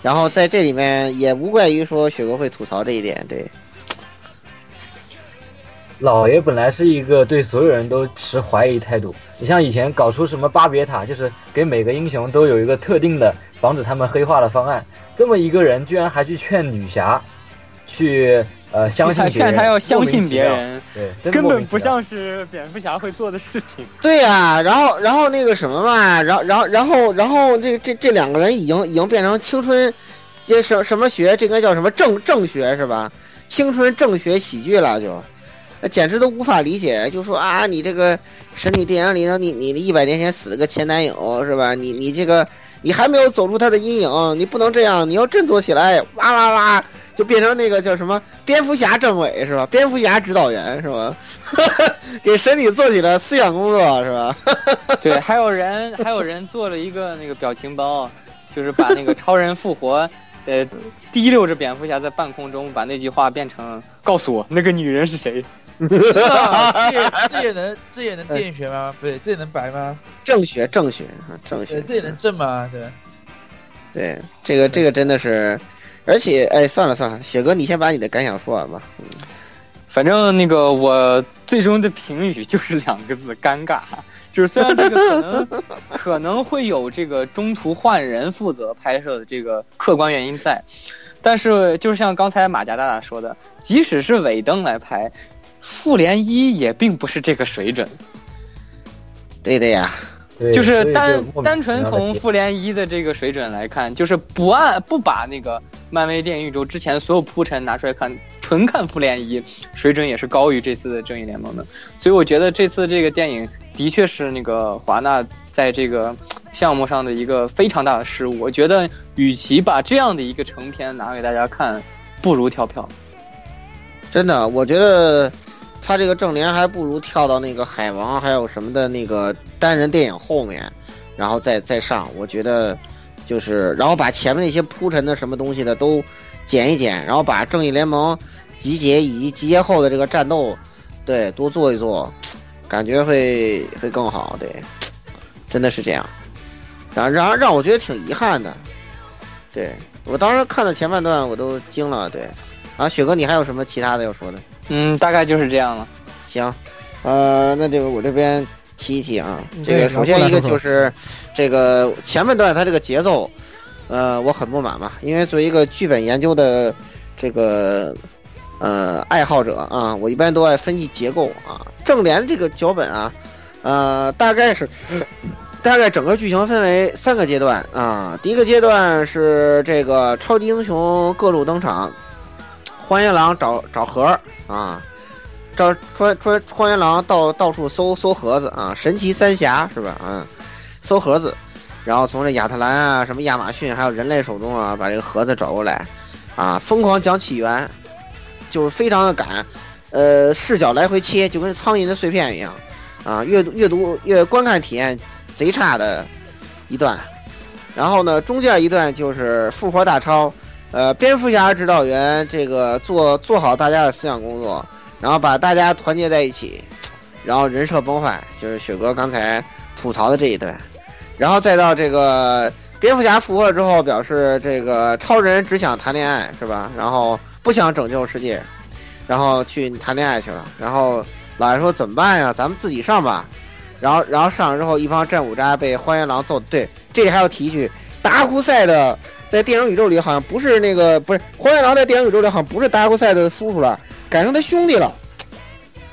B: 然后在这里面也无怪于说雪哥会吐槽这一点。对，
E: 老爷本来是一个对所有人都持怀疑态度。你像以前搞出什么巴别塔，就是给每个英雄都有一个特定的防止他们黑化的方案。这么一个人，居然还去劝女侠，去呃 (laughs) 相信别人，
D: 劝他要相信别人，
E: 对，
D: 根本不像是蝙蝠侠会做的事情。
B: 对呀、然后然后那个什么嘛，然后然后然后然后这这这两个人已经已经变成青春，这什什么学？这应该叫什么正正学是吧？青春正学喜剧了就，那简直都无法理解。就说啊，你这个神女电影里头，你你一百年前死了个前男友是吧？你你这个你还没有走出他的阴影，你不能这样，你要振作起来，哇哇哇！就变成那个叫什么蝙蝠侠政委是吧？蝙蝠侠指导员是吧？(laughs) 给神女做起了思想工作是吧？(laughs)
D: 对，还有人还有人做了一个那个表情包，就是把那个超人复活，呃，提溜着蝙蝠侠在半空中，把那句话变成“告诉我那个女人是谁
C: 这也这也能这也能电学吗？不对，这也能白吗？
B: 正学正学啊正
C: 对，
B: 学，
C: 这也能正吗？对，
B: 对这个这个真的是，而且哎算了算了，雪哥你先把你的感想说完吧。”。
D: 反正那个我最终的评语就是 (laughs) 两个字：尴尬。就是虽然这个可能 (laughs) 可能会有这个中途换人负责拍摄的这个客观原因在，但是就是像刚才马甲大大说的，即使是尾灯来拍，复联一也并不是这个水准。
B: 对的呀，
D: 就是单单纯从复联一的这个水准来看，就是不按不把那个漫威电影宇宙之前所有铺陈拿出来看，纯看复联一水准也是高于这次的正义联盟的。所以我觉得这次这个电影的确是那个华纳在这个项目上的一个非常大的失误。我觉得与其把这样的一个成片拿给大家看，不如跳票。
B: 真的，我觉得他这个正联还不如跳到那个海王还有什么的那个单人电影后面，然后再再上。我觉得就是，然后把前面那些铺陈的什么东西的都剪一剪，然后把正义联盟集结以及集结后的这个战斗，对，多做一做，感觉会会更好。对，真的是这样。然后让让我觉得挺遗憾的。对我当时看的前半段我都惊了。对。啊，雪哥，你还有什么其他的要说的？
D: 嗯，大概就是这样了。
B: 行，呃，那这个我这边提一提啊，这个首先一个就是这个前半段它这个节奏，呃，我很不满嘛，因为作为一个剧本研究的这个呃爱好者啊，我一般都爱分析结构啊。正联这个脚本啊，呃，大概是。(laughs) 大概整个剧情分为三个阶段啊，第一个阶段是这个超级英雄各路登场，荒原狼找找盒儿啊，这穿穿荒原狼到到处搜搜盒子啊，神奇三峡是吧？嗯，搜盒子，然后从这亚特兰啊、什么亚马逊还有人类手中啊，把这个盒子找过来，啊，疯狂讲起源，就是非常的赶，呃，视角来回切，就跟苍蝇的碎片一样，啊，阅读阅读阅观看体验贼差的一段，然后呢，中间一段就是复活大超。呃，蝙蝠侠指导员这个做做好大家的思想工作，然后把大家团结在一起，然后人设崩坏，就是雪哥刚才吐槽的这一段。然后再到这个蝙蝠侠复活了之后，表示这个超人只想谈恋爱是吧？然后不想拯救世界，然后去谈恋爱去了。然后老爷说怎么办呀？咱们自己上吧。然后然后上了之后，一帮战五渣被荒原狼揍。对，这里还要提一句，达库赛的在电影宇宙里好像不是那个不是荒原狼在电影宇宙里好像不是达库赛的叔叔了，改成他兄弟了。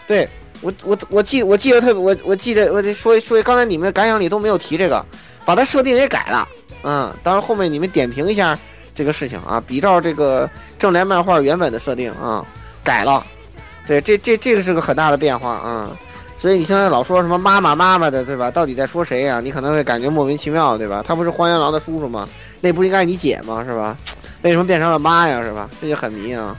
B: 对我我我记我记得特别我我记得我得说说刚才你们的感想里都没有提这个，把他设定也改了。嗯，当然后面你们点评一下这个事情啊，比照这个正联漫画原本的设定啊，改了。对，这这这个是个很大的变化啊。所以你现在老说什么妈妈妈妈的，对吧？到底在说谁呀？你可能会感觉莫名其妙，对吧？他不是荒原狼的叔叔吗？那不应该是你姐吗？是吧？(laughs) 为什么变成了妈呀？是吧？这就很迷啊。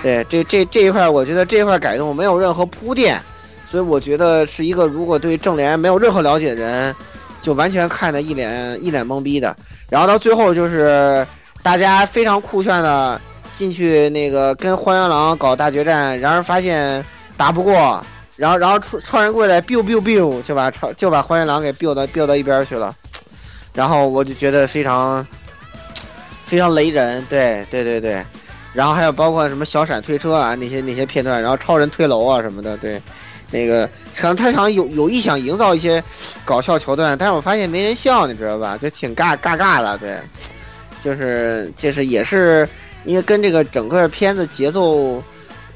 B: 对，这这这一块，我觉得这一块改动没有任何铺垫，所以我觉得是一个如果对正联没有任何了解的人，就完全看得一脸一脸懵逼的。然后到最后就是大家非常酷炫的进去那个跟荒原狼搞大决战，然而发现打不过。然后，然后超超人过来，biu biu biu，就把超就把荒原狼给 biu 到 biu 到一边去了。然后我就觉得非常非常雷人，对对对对。然后还有包括什么小闪推车啊那些那些片段，然后超人推楼啊什么的，对。那个可能他想有有意想营造一些搞笑桥段，但是我发现没人笑，你知道吧？就挺尬尬尬的，对。就是就是也是因为跟这个整个片子节奏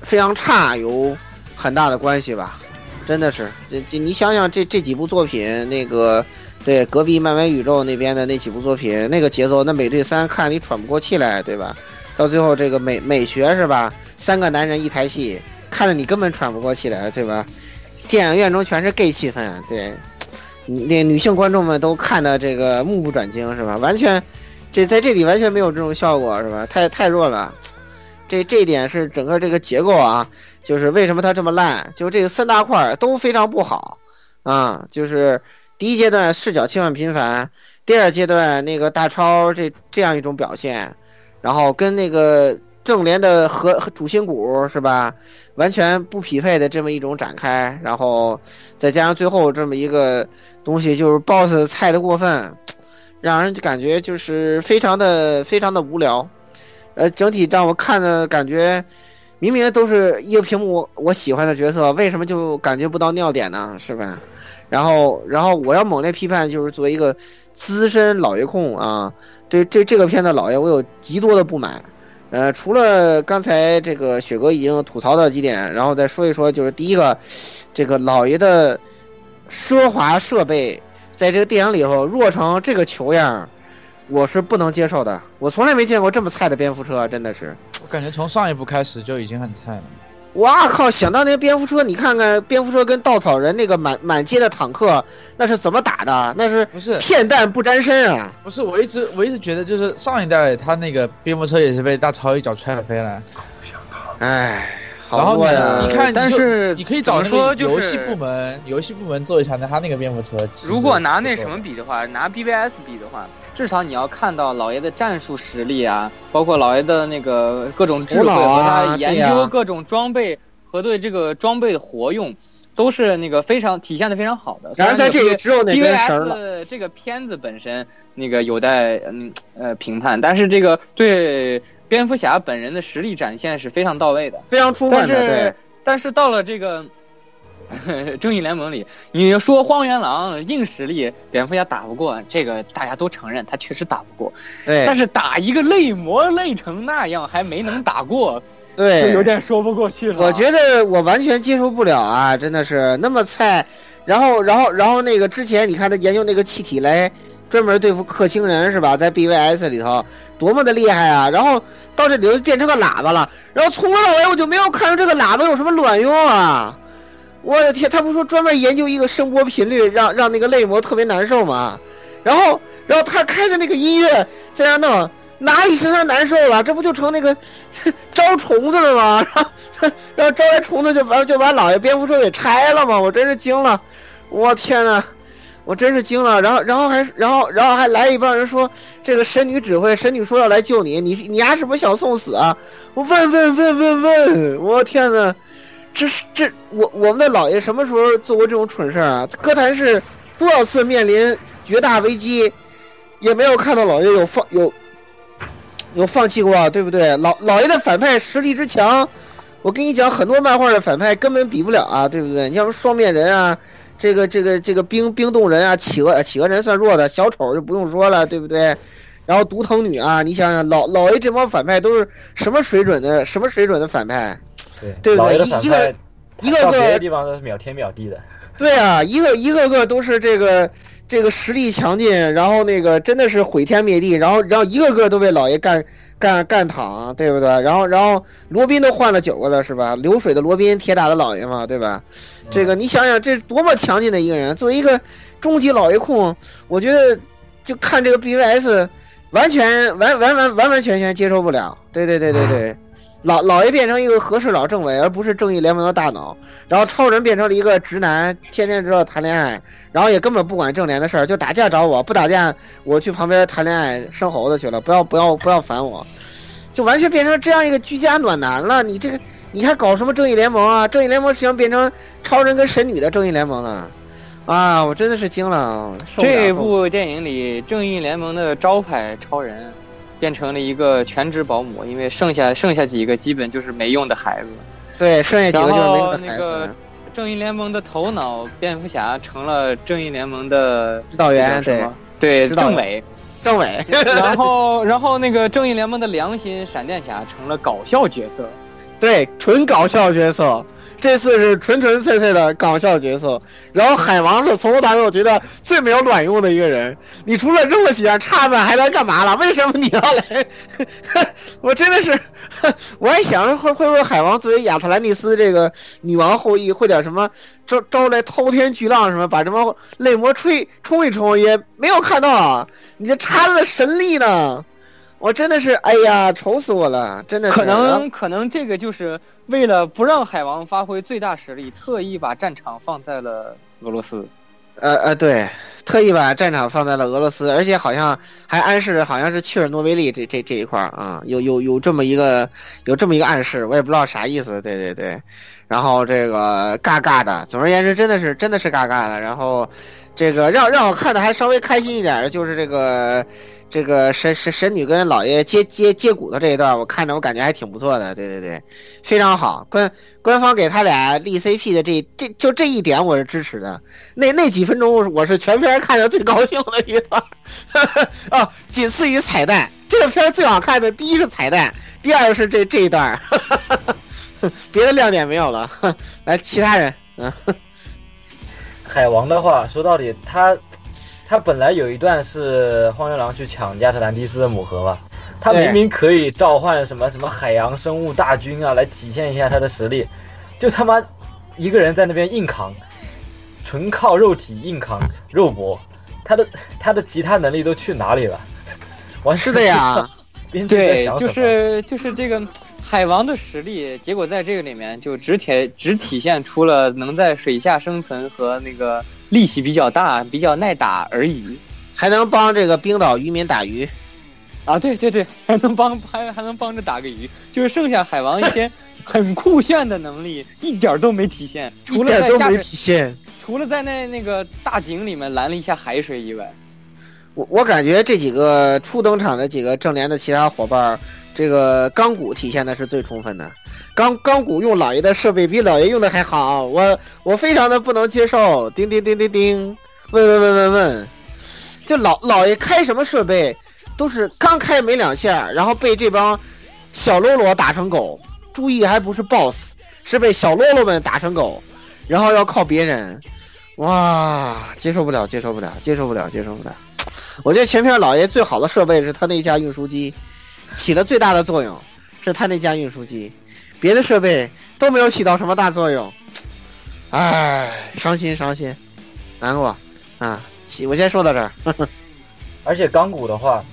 B: 非常差有。很大的关系吧，真的是这这你想想这这几部作品，那个对隔壁漫威宇宙那边的那几部作品，那个节奏，那美队三看你喘不过气来，对吧？到最后这个美美学是吧？三个男人一台戏，看得你根本喘不过气来，对吧？电影院中全是 gay 气氛，对，那女性观众们都看的这个目不转睛，是吧？完全这在这里完全没有这种效果，是吧？太太弱了，这这一点是整个这个结构啊。就是为什么它这么烂？就这个三大块都非常不好，啊，就是第一阶段视角切换频繁，第二阶段那个大超这这样一种表现，然后跟那个正联的核主心骨是吧，完全不匹配的这么一种展开，然后再加上最后这么一个东西，就是 BOSS 菜的过分，让人感觉就是非常的非常的无聊，呃，整体让我看的感觉。明明都是一个屏幕，我喜欢的角色，为什么就感觉不到尿点呢？是吧？然后，然后我要猛烈批判，就是作为一个资深老爷控啊，对这这个片的老爷，我有极多的不满。呃，除了刚才这个雪哥已经吐槽的几点，然后再说一说，就是第一个，这个老爷的奢华设备，在这个电影里头弱成这个球样。我是不能接受的，我从来没见过这么菜的蝙蝠车，真的是。
C: 我感觉从上一部开始就已经很菜了。
B: 哇靠！想到那个蝙蝠车，你看看蝙蝠车跟稻草人那个满满街的坦克，那是怎么打的？那是
C: 不是
B: 片弹不沾身啊？
C: 不是，我一直我一直觉得就是上一代他那个蝙蝠车也是被大超一脚踹飞了。
B: 唉，
C: 然后
B: 你
C: 你看，
D: 但是
C: 你可以找
D: 说
C: 游戏部门，游戏部门做一下那他那个蝙蝠车。
D: 如果拿那什么比的话，拿 BBS 比的话。至少你要看到老爷的战术实力啊，包括老爷的那个各种智慧和他研究各种装备和对这个装备的活用，都是那个非常体现的非常好的。
B: 然而在这里只有那根绳
D: 了。这个片子本身那个有待嗯呃评判，但是这个对蝙蝠侠本人的实力展现是非常到位的，
B: 非常充分
D: 的。但是但是到了这个。(laughs) 正义联盟里，你说荒原狼硬实力，蝙蝠侠打不过，这个大家都承认，他确实打不过。
B: 对，
D: 但是打一个泪魔累成那样还没能打过，(laughs)
B: 对，
D: 就有点说不过去了。
B: 我觉得我完全接受不了啊，真的是那么菜。然后，然后，然后那个之前你看他研究那个气体来专门对付克星人是吧？在 BVS 里头多么的厉害啊！然后到这里就变成个喇叭了，然后从头到尾我就没有看出这个喇叭有什么卵用啊。我的天，他不说专门研究一个声波频率，让让那个泪魔特别难受吗？然后，然后他开着那个音乐在那弄，哪里是他难受了？这不就成那个 (laughs) 招虫子了吗？(laughs) 然后，然后招来虫子就把就把老爷蝙蝠车给拆了吗？我真是惊了！我天呐，我真是惊了！然后，然后还然后然后还来一帮人说这个神女指挥，神女说要来救你，你你丫是不是想送死啊？我问问问问问，我天呐！这是这我我们的老爷什么时候做过这种蠢事儿啊？歌坛是多少次面临绝大危机，也没有看到老爷有放有有放弃过，对不对？老老爷的反派实力之强，我跟你讲，很多漫画的反派根本比不了啊，对不对？你像双面人啊，这个这个这个冰冰冻人啊，企鹅企鹅人算弱的，小丑就不用说了，对不对？然后毒藤女啊，你想想老老爷这帮反派都是什么水准的什么水准的反派？
E: 对
B: 对不对一一个一个
E: 到别的
B: 个
E: 地方都是秒天秒地的。
B: 对啊，一个一个个都是这个这个实力强劲，然后那个真的是毁天灭地，然后然后一个个都被老爷干干干躺，对不对？然后然后罗宾都换了九个了，是吧？流水的罗宾，铁打的老爷嘛，对吧？这个你想想，这多么强劲的一个人！作为一个终极老爷控，我觉得就看这个 BVS，完全完完完完完全全接受不了。对对对对对，老老爷变成一个和事佬政委，而不是正义联盟的大脑。然后超人变成了一个直男，天天知道谈恋爱，然后也根本不管正联的事儿，就打架找我，不打架我去旁边谈恋爱生猴子去了，不要不要不要烦我，就完全变成这样一个居家暖男了。你这个你还搞什么正义联盟啊？正义联盟实际上变成超人跟神女的正义联盟了，啊，我真的是惊了。了
D: 这部电影里，正义联盟的招牌超人变成了一个全职保姆，因为剩下剩下几个基本就是没用的孩子。
B: 对，剩下几个就是没用的孩
D: 后那个
B: 子。
D: 正义联盟的头脑蝙蝠侠成了正义联盟的
B: 指导员
D: 对
B: 指导员
D: 政委，
B: 政委，(laughs)
D: 然后然后那个正义联盟的良心闪电侠成了搞笑角色。
B: 对，纯搞笑角色。这次是纯纯粹粹的搞笑角色，然后海王是从头到尾我觉得最没有卵用的一个人。你除了扔了几样叉子，还来干嘛了？为什么你要来？(laughs) 我真的是，(laughs) 我还想着会会不会海王作为亚特兰蒂斯这个女王后裔，会点什么招招来滔天巨浪什么，把什么泪魔吹冲一冲，也没有看到啊！你这叉子的神力呢？我真的是，哎呀，愁死我了，真的是。
D: 可能可能这个就是为了不让海王发挥最大实力，特意把战场放在了俄罗斯。
B: 呃呃，对，特意把战场放在了俄罗斯，而且好像还暗示好像是切尔诺贝利这这这一块儿啊，有有有这么一个有这么一个暗示，我也不知道啥意思。对对对，然后这个尬尬的，总而言之，真的是真的是尬尬的。然后这个让让我看的还稍微开心一点儿，就是这个这个神神神女跟老爷接接接骨的这一段，我看着我感觉还挺不错的。对对对，非常好。官官方给他俩立 CP 的这这就这一点我是支持的。那那几分钟我是全片看着最高兴的一段，(laughs) 哦，仅次于彩蛋。这个片最好看的第一是彩蛋，第二是这这一段儿，(laughs) 别的亮点没有了。(laughs) 来，其他人，嗯，
E: 海王的话，说到底，他他本来有一段是荒原狼去抢亚特兰蒂斯的母盒嘛，他明明可以召唤什么什么海洋生物大军啊，来体现一下他的实力，就他妈一个人在那边硬扛，纯靠肉体硬扛肉搏，他的他的其他能力都去哪里了？(laughs) 完
B: 是的呀，(laughs)
D: 对就是就是这个海王的实力，结果在这个里面就只体只体现出了能在水下生存和那个力气比较大、比较耐打而已。
B: 还能帮这个冰岛渔民打鱼。
D: 啊，对对对，(laughs) 还能帮还还能帮着打个鱼，就是剩下海王一些 (laughs) 很酷炫的能力，一点儿都没体现，除
B: 一
D: 了
B: 点都没体现。
D: 除了在那那个大井里面拦了一下海水以外，
B: 我我感觉这几个初登场的几个正联的其他伙伴儿，这个钢骨体现的是最充分的。钢钢骨用老爷的设备比老爷用的还好，我我非常的不能接受。叮叮叮叮叮，问问问问问，就老老爷开什么设备，都是刚开没两下，然后被这帮小喽啰打成狗。注意，还不是 BOSS，是被小喽啰们打成狗，然后要靠别人。哇，接受不了，接受不了，接受不了，接受不了。我觉得全片老爷最好的设备是他那架运输机，起了最大的作用是他那架运输机，别的设备都没有起到什么大作用。唉，伤心伤心，难过啊！起，我先说到这儿。(laughs)
E: 而且钢骨的话，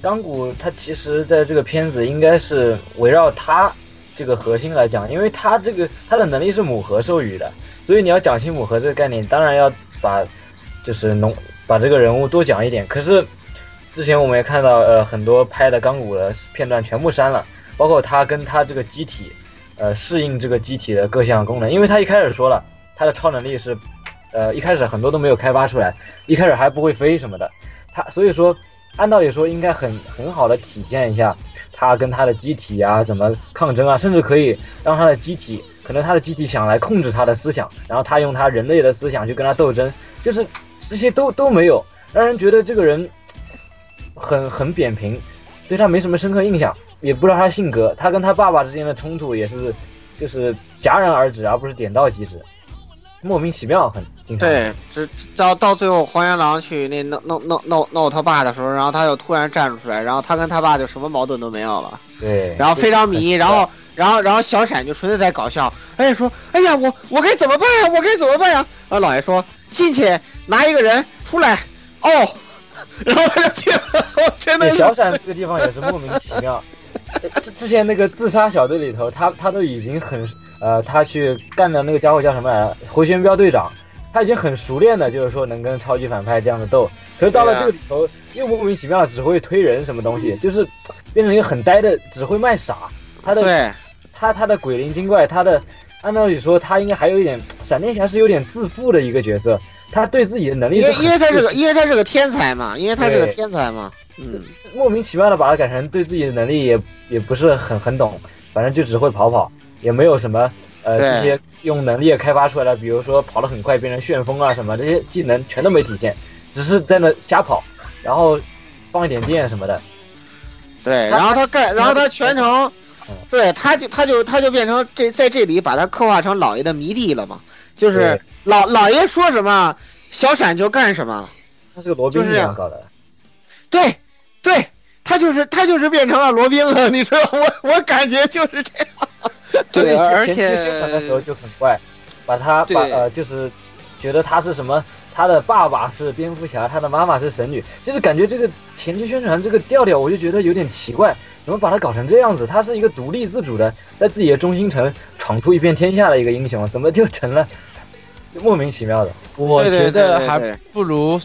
E: 钢骨它其实在这个片子应该是围绕它这个核心来讲，因为它这个它的能力是母核授予的，所以你要讲清母核这个概念，当然要把就是农把这个人物多讲一点。可是之前我们也看到，呃，很多拍的钢骨的片段全部删了，包括他跟他这个机体，呃，适应这个机体的各项功能，因为他一开始说了他的超能力是，呃一开始很多都没有开发出来，一开始还不会飞什么的。他所以说，按道理说应该很很好的体现一下他跟他的机体啊怎么抗争啊，甚至可以让他的机体，可能他的机体想来控制他的思想，然后他用他人类的思想去跟他斗争，就是这些都都没有，让人觉得这个人很很扁平，对他没什么深刻印象，也不知道他性格，他跟他爸爸之间的冲突也是就是戛然而止，而不是点到即止，莫名其妙，很经常。
B: 对，直到到最后黄原狼去那弄弄弄弄弄他爸的时候，然后他又突然站出来，然后他跟他爸就什么矛盾都没有了，
E: 对，
B: 然后非常迷，然后然后然后小闪就纯粹在搞笑，哎说，哎呀，我我该怎么办呀？我该怎么办呀？然后老爷说，进去拿一个人出来，哦，(laughs) 然后他就进了，我真的
E: 小闪这个地方也是莫名其妙。呃之之前那个自杀小队里头，他他都已经很呃，他去干的那个家伙叫什么来着？回旋镖队长，他已经很熟练的，就是说能跟超级反派这样的斗。可是到了这个里头，又莫名其妙只会推人什么东西，就是变成一个很呆的，只会卖傻。他的
B: 对
E: 他他的鬼灵精怪，他的按道理说他应该还有一点，闪电侠是有点自负的一个角色，他对自己的能力
B: 因为因为他是个因为他是个天才嘛，因为他是个天才嘛，嗯，
E: 莫名其妙的把他改成对自己的能力也也不是很很懂，反正就只会跑跑，也没有什么呃
B: 对。
E: 这些用能力开发出来的，比如说跑得很快变成旋风啊什么这些技能全都没体现，只是在那瞎跑，然后放一点电什么的。
B: 对，然后他干，然后他全程
E: 嗯，
B: 对，他就他就他就变成这在这里把他刻画成老爷的迷弟了嘛，就是
E: 对
B: 老老爷说什么，小闪就干什么，
E: 他是个罗宾
B: 就是
E: 一样搞的，
B: 对对，他就是他就是变成了罗宾了，你知道我我感觉就是这样，
D: 对，而
E: 前期宣传的时候
D: 且
E: 就很怪，把他把呃就是觉得他是什么。他的爸爸是蝙蝠侠，他的妈妈是神女，就是感觉这个前期宣传这个调调，我就觉得有点奇怪，怎么把他搞成这样子？他是一个独立自主的，在自己的中心城闯出一片天下的一个英雄，怎么就成了莫名其妙的？
C: 我觉得还不如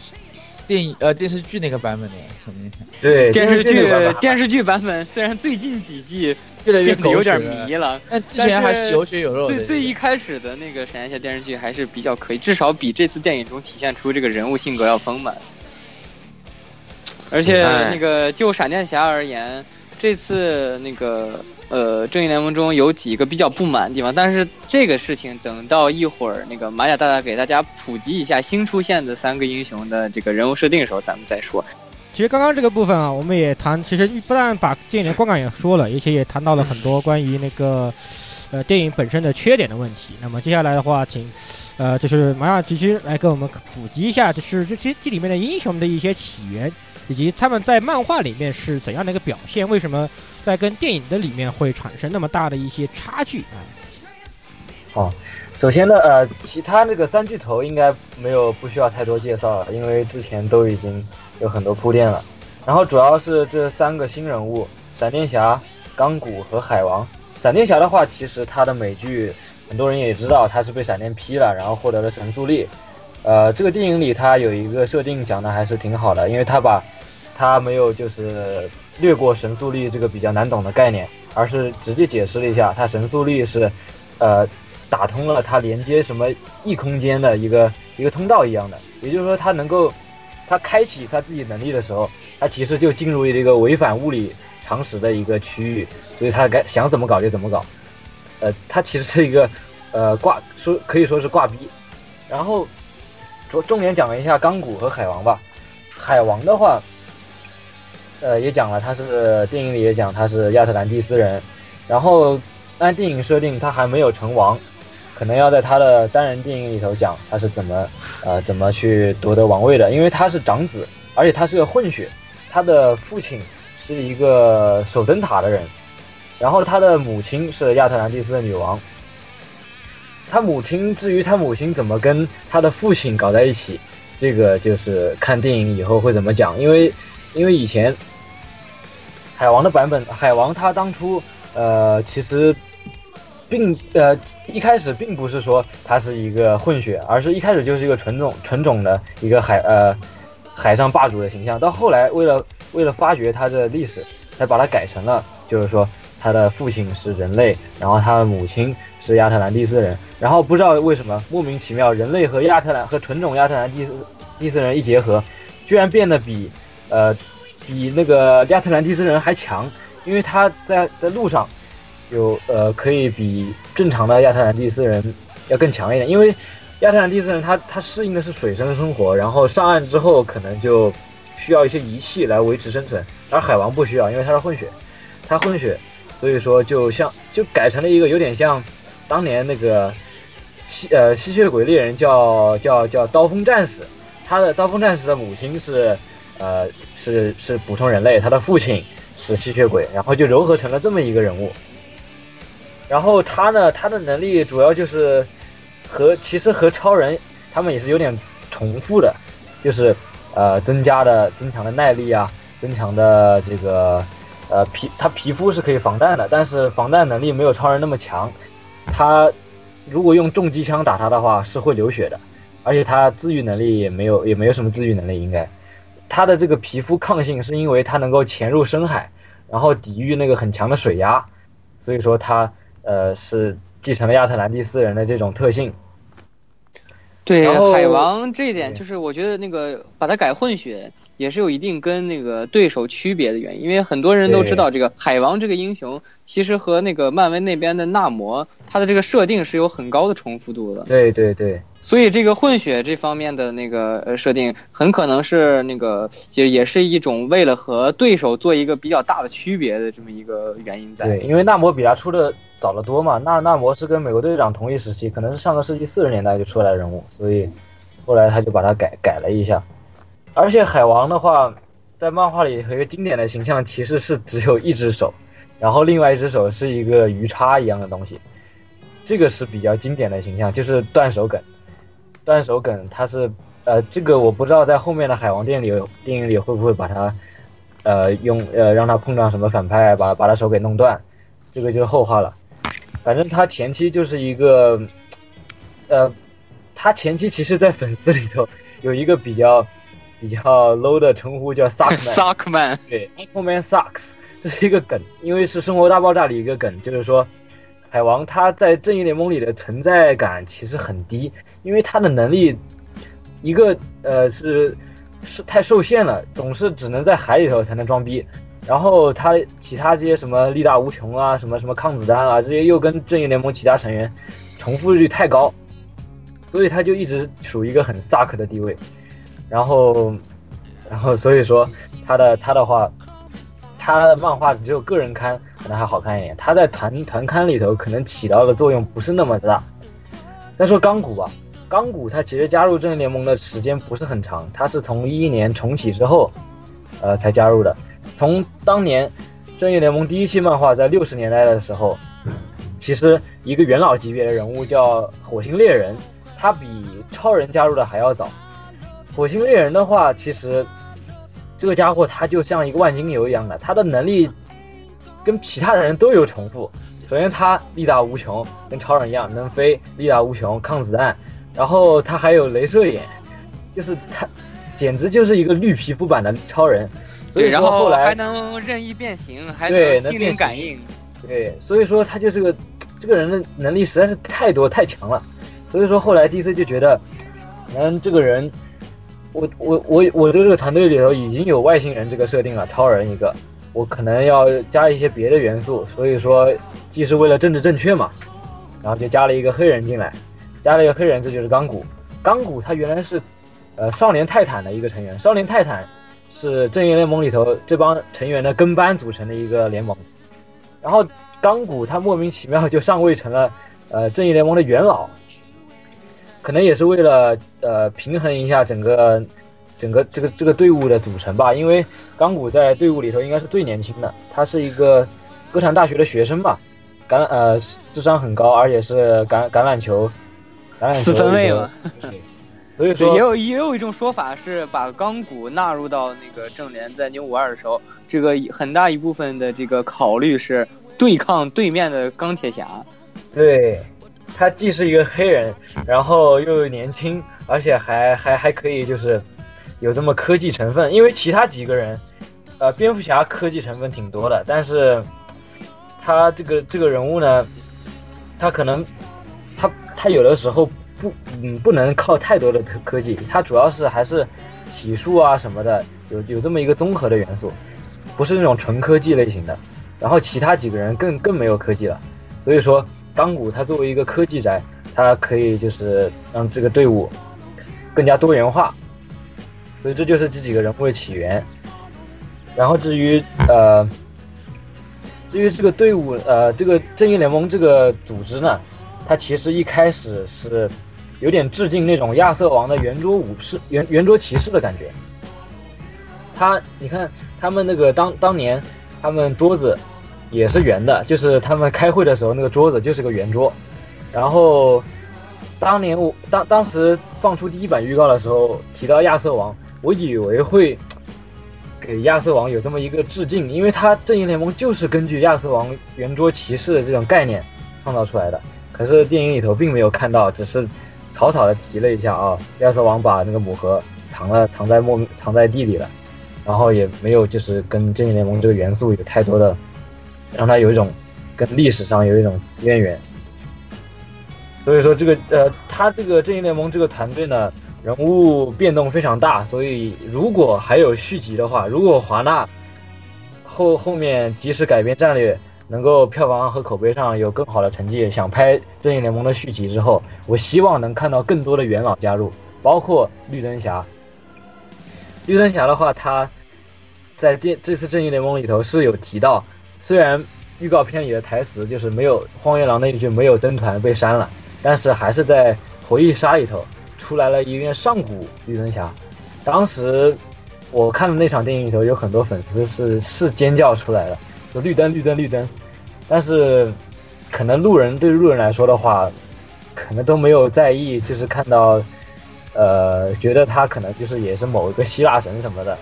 C: 电影呃电视剧那个版本的闪电侠，
E: 对，
D: 电视剧
E: 电
D: 电视剧版本虽然最近几季
C: 越来越狗
D: 变得有点
C: 血了
D: 迷了，
C: 但之前还是有血有肉的。
D: 最最一开始的那个闪电侠电视剧还是比较可以，至少比这次电影中体现出这个人物性格要丰满。而且
B: 哎
D: 那个就闪电侠而言，这次那个呃正义联盟中有几个比较不满的地方，但是这个事情等到一会儿那个玛雅大大给大家普及一下新出现的三个英雄的这个人物设定的时候，咱们再说。
A: 其实刚刚这个部分啊，我们也谈，其实不但把电影的观感也说了，而且也谈到了很多关于那个呃电影本身的缺点的问题。那么接下来的话，请呃就是玛雅继续来给我们普及一下，就是这些这里面的英雄的一些起源，以及他们在漫画里面是怎样的一个表现，为什么在跟电影的里面会产生那么大的一些差距啊？
E: 首先呢，呃，其他那个三巨头应该没有不需要太多介绍了，因为之前都已经有很多铺垫了。然后主要是这三个新人物：闪电侠、钢骨和海王。闪电侠的话，其实他的美剧很多人也知道，他是被闪电劈了，然后获得了神速力。呃，这个电影里他有一个设定讲的还是挺好的，因为他把他没有就是略过神速力这个比较难懂的概念，而是直接解释了一下，他神速力是，呃，打通了它连接什么异空间的一个一个通道一样的，也就是说，它能够，它开启它自己能力的时候，它其实就进入了一个违反物理常识的一个区域，所以它该想怎么搞就怎么搞，呃，它其实是一个，呃挂说可以说是挂逼，然后重重点讲了一下钢骨和海王吧，海王的话，呃也讲了他是电影里也讲他是亚特兰蒂斯人，然后按电影设定他还没有成王，可能要在他的单人电影里头讲他是怎么呃怎么去夺得王位的，因为他是长子，而且他是个混血，他的父亲是一个守灯塔的人，然后他的母亲是亚特兰蒂斯的女王。他母亲至于他母亲怎么跟他的父亲搞在一起，这个就是看电影以后会怎么讲，因为因为以前海王的版本，海王他当初呃其实并呃一开始并不是说他是一个混血，而是一开始就是一个纯种纯种的一个海呃海上霸主的形象，到后来为了为了发掘他的历史，才把他改成了就是说他的父亲是人类，然后他的母亲是亚特兰蒂斯人。然后不知道为什么莫名其妙，人类和亚特兰和纯种亚特兰蒂斯蒂斯人一结合，居然变得比呃比那个亚特兰蒂斯人还强，因为他在在路上有呃可以比正常的亚特兰蒂斯人要更强一点，因为亚特兰蒂斯人他他适应的是水生生活，然后上岸之后可能就需要一些仪器来维持生存，而海王不需要，因为他是混血，他混血，所以说就像就改成了一个有点像当年那个吸呃吸血鬼猎人叫叫叫刀锋战士，他的刀锋战士的母亲是呃是是普通人类，他的父亲是吸血鬼，然后就糅合成了这么一个人物。然后他呢，他的能力主要就是和其实和超人他们也是有点重复的，就是呃增加的增强的耐力啊，增强的这个呃皮他皮肤是可以防弹的，但是防弹能力没有超人那么强。他如果用重机枪打他的话是会流血的，而且他自愈能力也没有也没有什么自愈能力应该。它的这个皮肤抗性是因为它能够潜入深海，然后抵御那个很强的水压，所以说它呃是继承了亚特兰蒂斯人的这种特性。
D: 对海王这一点，就是我觉得那个把它改混血也是有一定跟那个对手区别的原因，因为很多人都知道这个海王这个英雄其实和那个漫威那边的纳摩，他的这个设定是有很高的重复度的。
E: 对对对，
D: 所以这个混血这方面的那个呃设定，很可能是那个也也是一种为了和对手做一个比较大的区别的这么一个原因在。
E: 对，因为纳摩比他出的早得多嘛，纳纳摩是跟美国队长同一时期，可能是上个世纪四十年代就出来人物，所以后来他就把它改改了一下。而且海王的话，在漫画里有一个经典的形象，其实是只有一只手，然后另外一只手是一个鱼叉一样的东西，这个是比较经典的形象，就是断手梗。断手梗它是呃，这个我不知道在后面的海王电影里电影里会不会把它呃用呃让他碰撞什么反派，把把他手给弄断，这个就是后话了。反正他前期就是一个，呃，他前期其实，在粉丝里头有一个比较比较 low 的称呼叫 (laughs)
D: Suckman，Suckman，
E: 对，Aquaman sucks，这是一个梗，因为是《生活大爆炸》里一个梗，就是说海王他在正义联盟里的存在感其实很低，因为他的能力一个呃是是太受限了，总是只能在海里头才能装逼。然后他其他这些什么力大无穷啊，什么什么抗子弹啊，这些又跟正义联盟其他成员重复率太高，所以他就一直处于一个很 suck 的地位。然后，然后所以说他的他的话，他的漫画只有个人刊可能还好看一点，他在团团刊里头可能起到的作用不是那么大。再说钢骨吧，钢骨他其实加入正义联盟的时间不是很长，他是从一一年重启之后，呃才加入的。从当年正义联盟第一期漫画在六十年代的时候，其实一个元老级别的人物叫火星猎人，他比超人加入的还要早。火星猎人的话，其实这个家伙他就像一个万金油一样的，他的能力跟其他人都有重复。首先他力大无穷，跟超人一样能飞，力大无穷，抗子弹，然后他还有镭射眼，就是他简直就是一个绿皮肤版的超人。所
D: 对，
E: 以
D: 然后
E: 说后来
D: 还能任意变形，还能心灵感应。
E: 对，所以说他就是个这个人的能力实在是太多太强了，所以说后来 DC 就觉得，可能这个人，我我我我对这个团队里头已经有外星人这个设定了，超人一个，我可能要加一些别的元素，所以说既是为了政治正确嘛，然后就加了一个黑人进来，加了一个黑人，这就是钢骨，钢骨他原来是呃少年泰坦的一个成员，少年泰坦是正义联盟里头这帮成员的跟班组成的一个联盟。然后钢骨他莫名其妙就上位成了呃正义联盟的元老，可能也是为了呃平衡一下整个整个这个这个队伍的组成吧。因为钢骨在队伍里头应该是最年轻的，他是一个哥谭大学的学生吧，橄呃智商很高，而且是橄橄榄球橄榄球
D: 四分卫
E: 一个
D: 嘛，
E: 所以
D: 说，也有也有一种说法是把钢骨纳入到那个正联在牛五二的时候，这个很大一部分的这个考虑是对抗对面的钢铁侠。
E: 对，他既是一个黑人，然后又年轻，而且还还还可以就是有这么科技成分。因为其他几个人，呃，蝙蝠侠科技成分挺多的，但是他这个这个人物呢，他可能他他有的时候不嗯不能靠太多的科科技，它主要是还是洗漱啊什么的，有有这么一个综合的元素，不是那种纯科技类型的。然后其他几个人更更没有科技了，所以说钢骨他作为一个科技宅，他可以就是让这个队伍更加多元化，所以这就是这几个人物的起源。然后至于呃，至于这个队伍呃，这个正义联盟这个组织呢，它其实一开始是有点致敬那种亚瑟王的圆桌武士、圆圆桌骑士的感觉。他你看他们那个当当年他们桌子。也是圆的，就是他们开会的时候那个桌子就是个圆桌。然后，当年我当当时放出第一版预告的时候提到亚瑟王，我以为会给亚瑟王有这么一个致敬，因为他正义联盟就是根据亚瑟王圆桌骑士的这种概念创造出来的。可是电影里头并没有看到，只是草草的提了一下啊，亚瑟王把那个母盒藏了，藏在莫藏在地里了，然后也没有就是跟正义联盟这个元素有太多的。让他有一种跟历史上有一种渊源，所以说这个呃，他这个正义联盟这个团队呢，人物变动非常大，所以如果还有续集的话，如果华纳后后面及时改变战略，能够票房和口碑上有更好的成绩，想拍正义联盟的续集之后，我希望能看到更多的元老加入，包括绿灯侠。绿灯侠的话，他在电这次正义联盟里头是有提到。虽然预告片里的台词就是没有荒原狼那一句没有登团被删了，但是还是在回忆杀里头出来了一面上古绿灯侠。当时我看的那场电影里头有很多粉丝是是尖叫出来了，说绿灯绿灯绿灯。但是可能路人对路人来说的话，可能都没有在意，就是看到呃觉得他可能就是也是某一个希腊神什么的。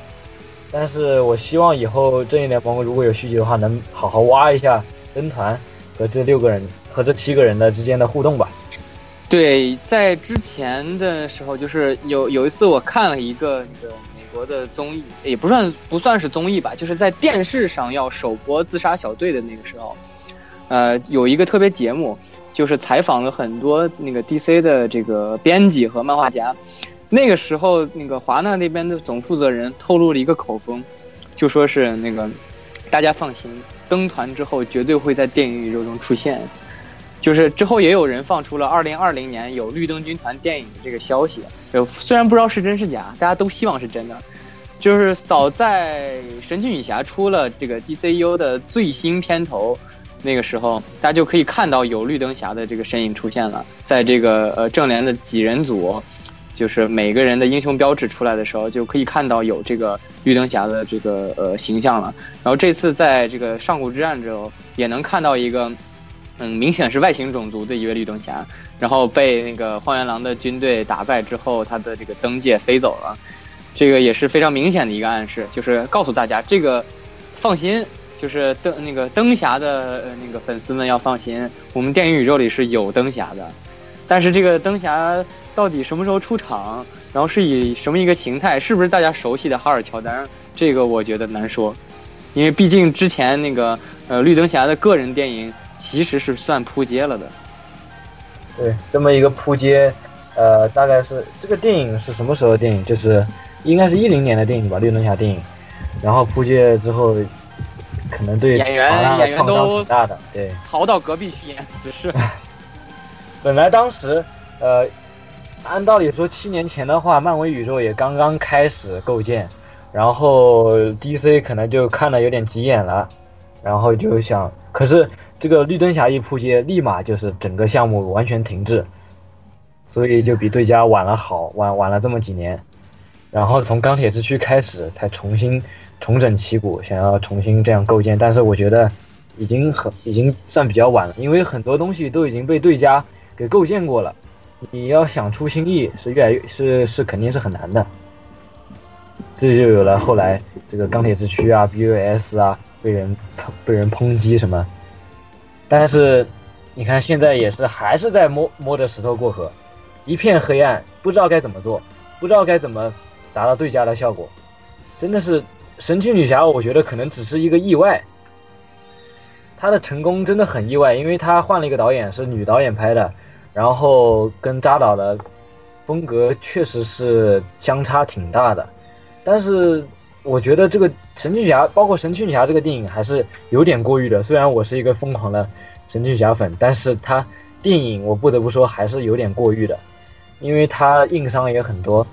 E: 但是我希望以后正义联盟如果有续集的话，能好好挖一下灯团和这六个人和这七个人的之间的互动吧。
D: 对，在之前的时候，就是有有一次我看了一个那个美国的综艺，也不算不算是综艺吧，就是在电视上要首播《自杀小队》的那个时候，呃，有一个特别节目，就是采访了很多那个 DC 的这个编辑和漫画家。那个时候，那个华纳那边的总负责人透露了一个口风，就说是那个，大家放心，登团之后绝对会在电影宇宙中出现。就是之后也有人放出了二零二零年有绿灯军团电影的这个消息，呃虽然不知道是真是假，大家都希望是真的。就是早在神奇女侠出了这个 DCU 的最新片头，那个时候大家就可以看到有绿灯侠的这个身影出现了，在这个呃正联的几人组。就是每个人的英雄标志出来的时候，就可以看到有这个绿灯侠的这个呃形象了。然后这次在这个上古之战之后，也能看到一个，嗯，明显是外星种族的一位绿灯侠，然后被那个荒原狼的军队打败之后，他的这个灯戒飞走了。这个也是非常明显的一个暗示，就是告诉大家这个放心，就是灯那个灯侠的那个粉丝们要放心，我们电影宇宙里是有灯侠的，但是这个灯侠。到底什么时候出场？然后是以什么一个形态？是不是大家熟悉的哈尔乔丹？这个我觉得难说，因为毕竟之前那个呃绿灯侠的个人电影其实是算扑街了的。
E: 对，这么一个扑街，呃，大概是这个电影是什么时候的电影？就是应该是一零年的电影吧，绿灯侠电影。然后扑街之后，可能对
D: 演员演员都
E: 大的，对，
D: 逃到隔壁去演死侍。(laughs)
E: 本来当时呃。按道理说，七年前的话，漫威宇宙也刚刚开始构建，然后 DC 可能就看了有点急眼了，然后就想，可是这个绿灯侠一扑街，立马就是整个项目完全停滞，所以就比对家晚了好晚晚了这么几年，然后从钢铁之躯开始才重新重整旗鼓，想要重新这样构建，但是我觉得已经很已经算比较晚了，因为很多东西都已经被对家给构建过了。你要想出新意是越来越是是肯定是很难的，这就有了后来这个钢铁之躯啊、BOS 啊被人被人抨击什么，但是你看现在也是还是在摸摸着石头过河，一片黑暗，不知道该怎么做，不知道该怎么达到最佳的效果，真的是神奇女侠，我觉得可能只是一个意外，她的成功真的很意外，因为她换了一个导演，是女导演拍的，然后跟扎导的风格确实是相差挺大的。但是我觉得这个神奇女侠，包括神奇女侠这个电影还是有点过誉的。虽然我是一个疯狂的神奇女侠粉，但是她电影我不得不说还是有点过誉的，因为她硬伤也很多。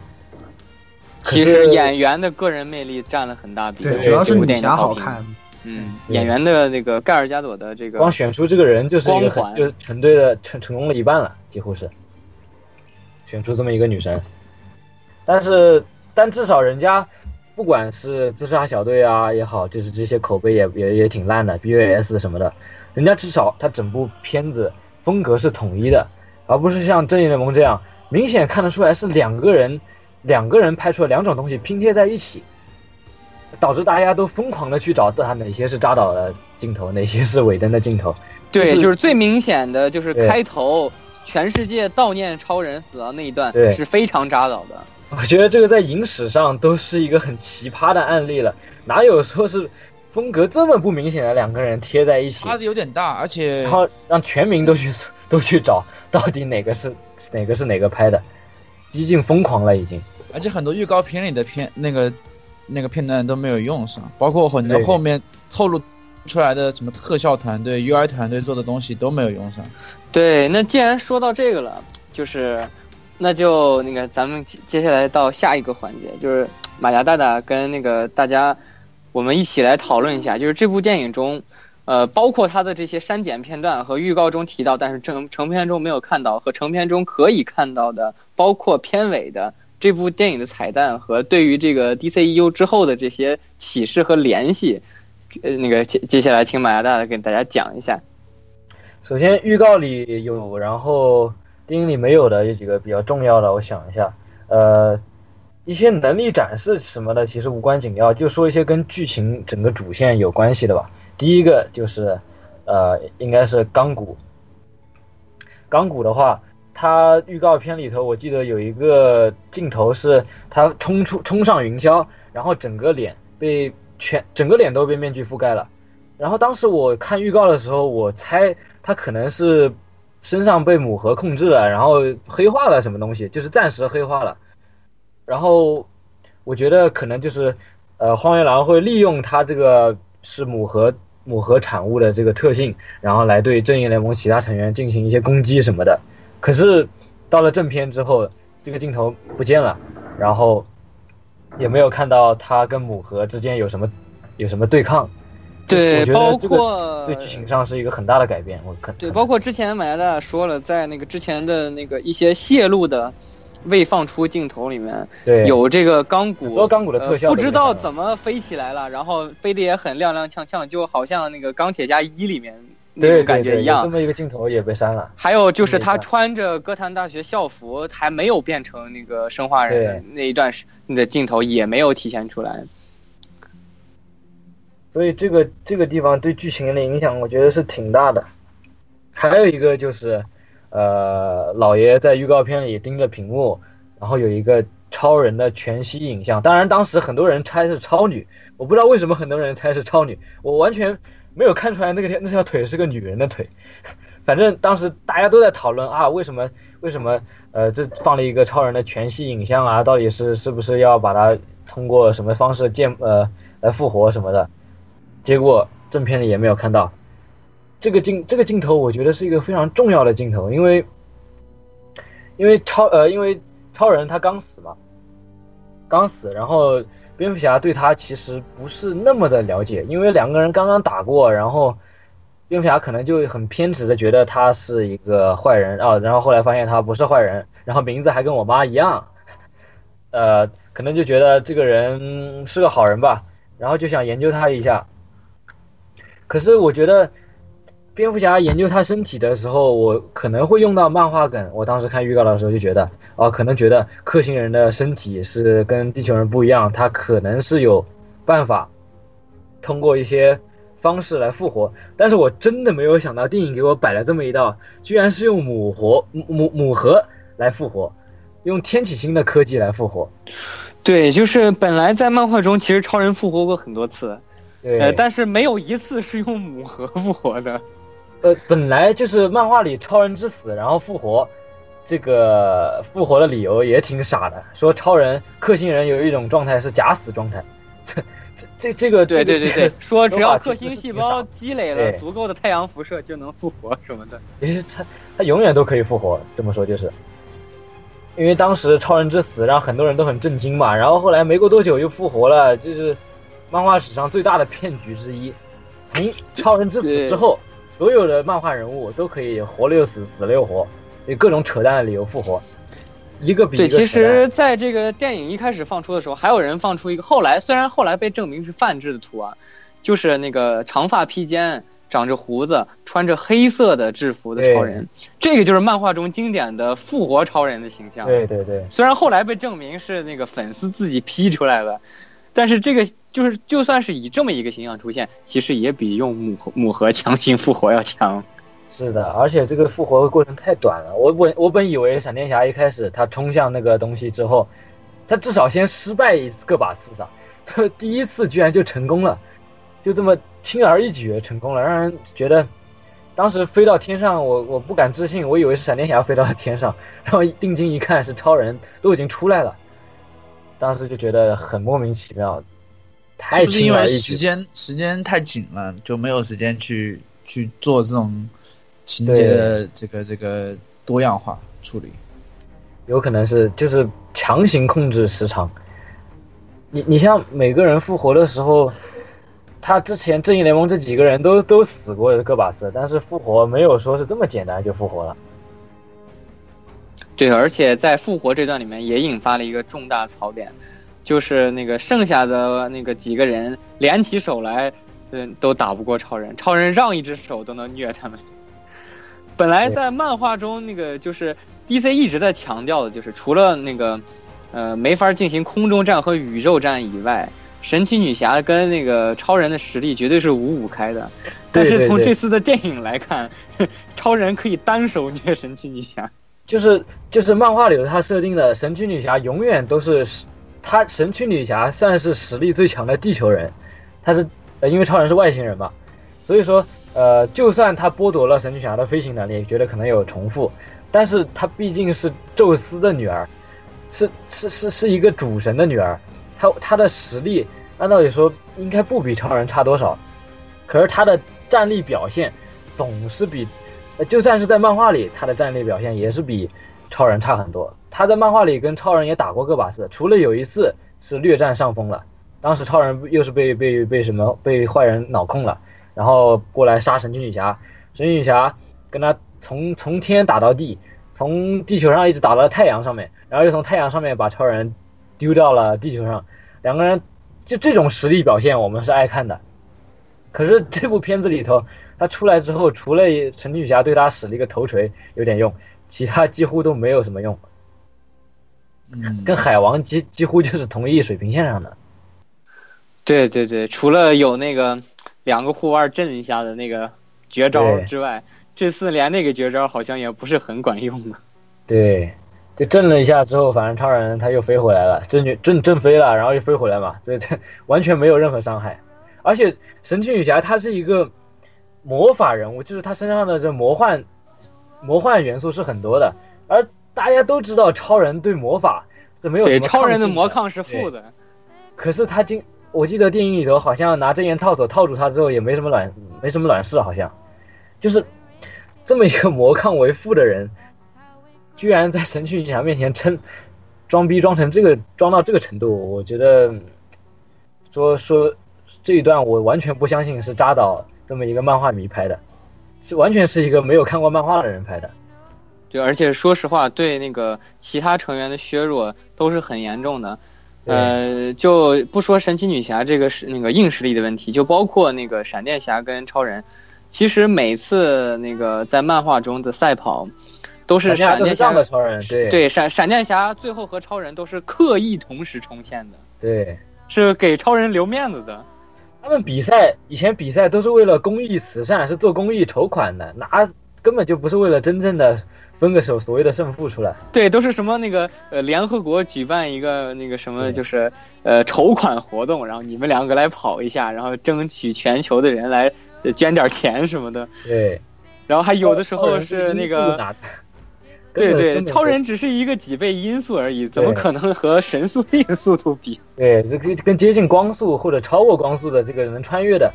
D: 其实演员的个人魅力占了很大比
F: 对，
D: 例。
F: 主要是女侠好。看。
D: 嗯，演员的那个盖尔加朵的这个
E: 光选出这个人就是一个
D: 光环
E: 很就是成对的成成功了一半了，几乎是选出这么一个女神。但是，但至少人家不管是自杀小队啊也好，就是这些口碑也也也挺烂的，BVS 什么的，人家至少他整部片子风格是统一的，而不是像正义联盟这样明显看得出来是两个人两个人拍出了两种东西拼贴在一起。导致大家都疯狂的去找他哪些是扎导的镜头，哪些是尾灯的镜头。
D: 对，
E: 就是
D: 就是最明显的就是开头全世界悼念超人死亡那一段
E: 对
D: 是非常扎导的。
E: 我觉得这个在影史上都是一个很奇葩的案例了，哪有说是风格这么不明显的两个人贴在一起，
C: 差的有点大，而且
E: 然后让全民都去都去找到底哪个是哪个是哪个拍的，激进疯狂了已经。
C: 而且很多预告片里的片那个那个片段都没有用上，包括很多后面透露出来的什么特效团队、UI 团队做的东西都没有用上。
D: 对，那既然说到这个了，就是那就那个咱们接接下来到下一个环节，就是马甲大大跟那个大家我们一起来讨论一下，就是这部电影中。呃，包括它的这些删减片段和预告中提到，但是成成片中没有看到和成片中可以看到的，包括片尾的这部电影的彩蛋和对于这个 DCEU 之后的这些启示和联系，呃，那个接接下来请马亚大来给大家讲一下。
E: 首先预告里有，然后电影里没有的有几个比较重要的，我想一下，呃，一些能力展示什么的其实无关紧要，就说一些跟剧情整个主线有关系的吧。第一个就是，呃，应该是钢骨。钢骨的话，它预告片里头我记得有一个镜头是他冲出冲上云霄，然后整个脸被全整个脸都被面具覆盖了。然后当时我看预告的时候，我猜他可能是身上被母核控制了，然后黑化了什么东西，就是暂时黑化了。然后我觉得可能就是，呃，荒原狼会利用他这个是母核母核产物的这个特性，然后来对正义联盟其他成员进行一些攻击什么的。可是到了正片之后，这个镜头不见了，然后也没有看到他跟母盒之间有什么有什么对抗。
D: 对包括
E: 对剧情上是一个很大的改变。我看
D: 对，包括之前马加大说了，在那个之前的那个一些泄露的未放出镜头里面，
E: 对
D: 有这个钢骨，
E: 多钢骨的特效
D: 呃不知道怎么飞起来了，然后飞得也很踉踉跄跄，就好像那个钢铁侠一里面那
E: 对
D: 种感觉一样
E: 对对有这。么一个镜头也被删了。
D: 还有就是他穿着哥谭大学校服，还没有变成那个生化人那一段时的镜头也没有体现出来。
E: 所以这个这个地方对剧情的影响，我觉得是挺大的。还有一个就是，呃，老爷在预告片里盯着屏幕，然后有一个超人的全息影像。当然，当时很多人猜是超女，我不知道为什么很多人猜是超女，我完全没有看出来那个那条腿是个女人的腿。(laughs) 反正当时大家都在讨论啊，为什么为什么呃这放了一个超人的全息影像啊？到底是是不是要把它通过什么方式建呃来复活什么的？结果正片里也没有看到。这个镜这个镜头，我觉得是一个非常重要的镜头，因为因为超呃因为超人他刚死嘛，刚死，然后蝙蝠侠对他其实不是那么的了解，因为两个人刚刚打过，然后蝙蝠侠可能就很偏执的觉得他是一个坏人啊，然后后来发现他不是坏人，然后名字还跟我妈一样，呃，可能就觉得这个人是个好人吧，然后就想研究他一下。可是我觉得，蝙蝠侠研究他身体的时候，我可能会用到漫画梗。我当时看预告的时候就觉得，哦，可能觉得克星人的身体是跟地球人不一样，他可能是有办法通过一些方式来复活。但是我真的没有想到，电影给我摆了这么一道，居然是用母活母母母核来复活，用天启星的科技来复活。
D: 对，就是本来在漫画中，其实超人复活过很多次，
E: 对，
D: 呃，但是没有一次是用母核复活的。
E: 呃，本来就是漫画里超人之死，然后复活，这个复活的理由也挺傻的，说超人克星人有一种状态是假死状态，(laughs) 这这这这个
D: 对对对。对，说只要克星细胞积累了足够的太阳辐射就能复活什么的。
E: 也是他他永远都可以复活，这么说就是，因为当时超人之死让很多人都很震惊嘛，然后后来没过多久又复活了，就是漫画史上最大的骗局之一。从超人之死之后，所有的漫画人物都可以活了又死，死了又活，以各种扯淡的理由复活，一个比
D: 对，
E: 一个对。
D: 其实在这个电影一开始放出的时候，还有人放出一个后来虽然后来被证明是泛制的图啊，就是那个长发披肩、长着胡子、穿着黑色的制服的超人，这个就是漫画中经典的复活超人的形象。
E: 对对对，
D: 虽然后来被证明是那个粉丝自己 P 出来的，但是这个就是就算是以这么一个形象出现，其实也比用母母核强行复活要强。
E: 是的，而且这个复活的过程太短了。我本我本以为闪电侠一开始他冲向那个东西之后，他至少先失败一个把次吧，他第一次居然就成功了，就这么轻而易举成功了，让人觉得当时飞到天上，我我不敢置信，我以为是闪电侠飞到天上，然后定睛一看是超人，都已经出来了，当时就觉得很莫名其妙，太
C: 是不是因为。时间时间太紧了，就没有时间去去做这种情节的这个这个多样化处理？
E: 有可能是就是强行控制时长。你你像每个人复活的时候，他之前正义联盟这几个人都都死过个把次，但是复活没有说是这么简单就复活了。
D: 对，而且在复活这段里面也引发了一个重大槽点，就是那个剩下的那个几个人联起手来，嗯，都打不过超人，超人让一只手都能虐他们。(laughs) 本来在漫画中，那个就是 DC 一直在强调的，就是除了那个呃没法进行空中战和宇宙战以外，神奇女侠跟那个超人的实力绝对是五五开的。但是从这次的电影来看，(laughs) 超人可以单手虐神奇女侠。
E: 就是就是漫画里头他设定的神奇女侠永远都是她神奇女侠算是实力最强的地球人，她是呃因为超人是外星人嘛，所以说呃就算他剥夺了神奇女侠的飞行能力，觉得可能有重复，但是她毕竟是宙斯的女儿，是是是是一个主神的女儿，她她的实力按道理说应该不比超人差多少，可是她的战力表现总是比，就算是在漫画里，他的战力表现也是比超人差很多。他在漫画里跟超人也打过个把次，除了有一次是略占上风了，当时超人又是被被被什么被坏人脑控了，然后过来杀神奇女侠，神奇女侠跟他从从天打到地，从地球上一直打到太阳上面，然后又从太阳上面把超人丢到了地球上，两个人就这种实力表现，我们是爱看的。可是这部片子里头，他出来之后，除了神奇女侠对他使了一个头锤有点用，其他几乎都没有什么用，
C: 嗯，
E: 跟海王几几乎就是同一水平线上的。
D: 对对对，除了有那个两个护腕震一下的那个绝招之外，这次连那个绝招好像也不是很管用了。
E: 对，就震了一下之后，反正超人他又飞回来了，震震震飞了，然后又飞回来嘛，这这 (laughs) 完全没有任何伤害。而且神奇女侠她是一个魔法人物，就是他身上的这魔幻魔幻元素是很多的，而大家都知道超人对魔法是没有
D: 对，超人的魔抗是负的。
E: 可是他经，我记得电影里头好像拿真言套索套住他之后也没什么卵，没什么卵事，好像，就是这么一个魔抗为负的人，居然在神奇女侠面前称装逼装成这个装到这个程度，我觉得说说这一段我完全不相信是扎导这么一个漫画迷拍的，是完全是一个没有看过漫画的人拍的。
D: 对，而且说实话，对那个其他成员的削弱都是很严重的。呃，就不说神奇女侠这个是那个硬实力的问题，就包括那个闪电侠跟超人，其实每次那个在漫画中的赛跑，都是闪电侠
E: 的超人，对
D: 对闪闪电侠最后和超人都是刻意同时冲线的，
E: 对。
D: 是给超人留面子的。
E: 他们比赛以前比赛都是为了公益慈善，是做公益筹款的，拿根本就不是为了真正的分个手所谓的胜负出来。
D: 对，都是什么那个呃，联合国举办一个那个什么，就是呃筹款活动，然后你们两个来跑一下，然后争取全球的人来呃捐点钱什么的。
E: 对，
D: 然后还有的时候是那个，
E: 拿
D: 对对，超人只是一个几倍音速而已，怎么可能和神速 (laughs) 力速度比？
E: 对，这个跟接近光速或者超过光速的这个能穿越的，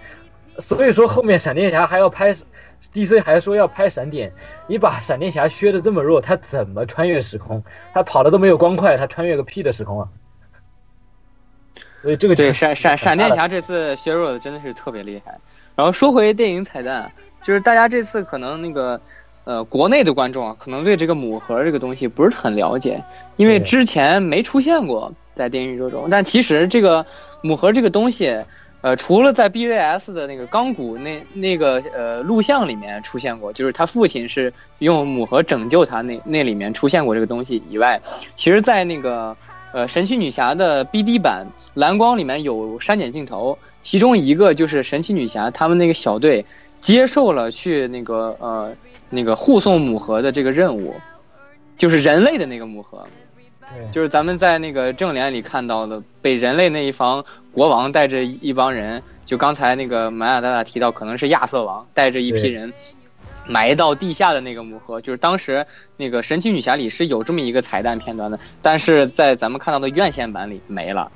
E: 所以说后面闪电侠还要拍，DC 还说要拍闪点，你把闪电侠削的这么弱，他怎么穿越时空？他跑的都没有光快，他穿越个屁的时空啊！所以这个
D: 对，
E: 就
D: 闪闪闪电侠这次削弱的真的是特别厉害。然后说回电影彩蛋，就是大家这次可能那个呃国内的观众啊，可能对这个母盒这个东西不是很了解，因为之前没出现过在电影宇宙中。但其实这个母盒这个东西，呃，除了在 BVS 的那个钢骨那那个呃录像里面出现过，就是他父亲是用母盒拯救他那那里面出现过这个东西以外，其实，在那个呃神奇女侠的 BD 版蓝光里面有删减镜头，其中一个就是神奇女侠他们那个小队接受了去那个呃那个护送母盒的这个任务，就是人类的那个母盒，就是咱们在那个正联里看到的，被人类那一方国王带着一帮人，就刚才那个玛雅大大提到，可能是亚瑟王带着一批人埋到地下的那个母盒，就是当时那个神奇女侠里是有这么一个彩蛋片段的，但是在咱们看到的院线版里没了。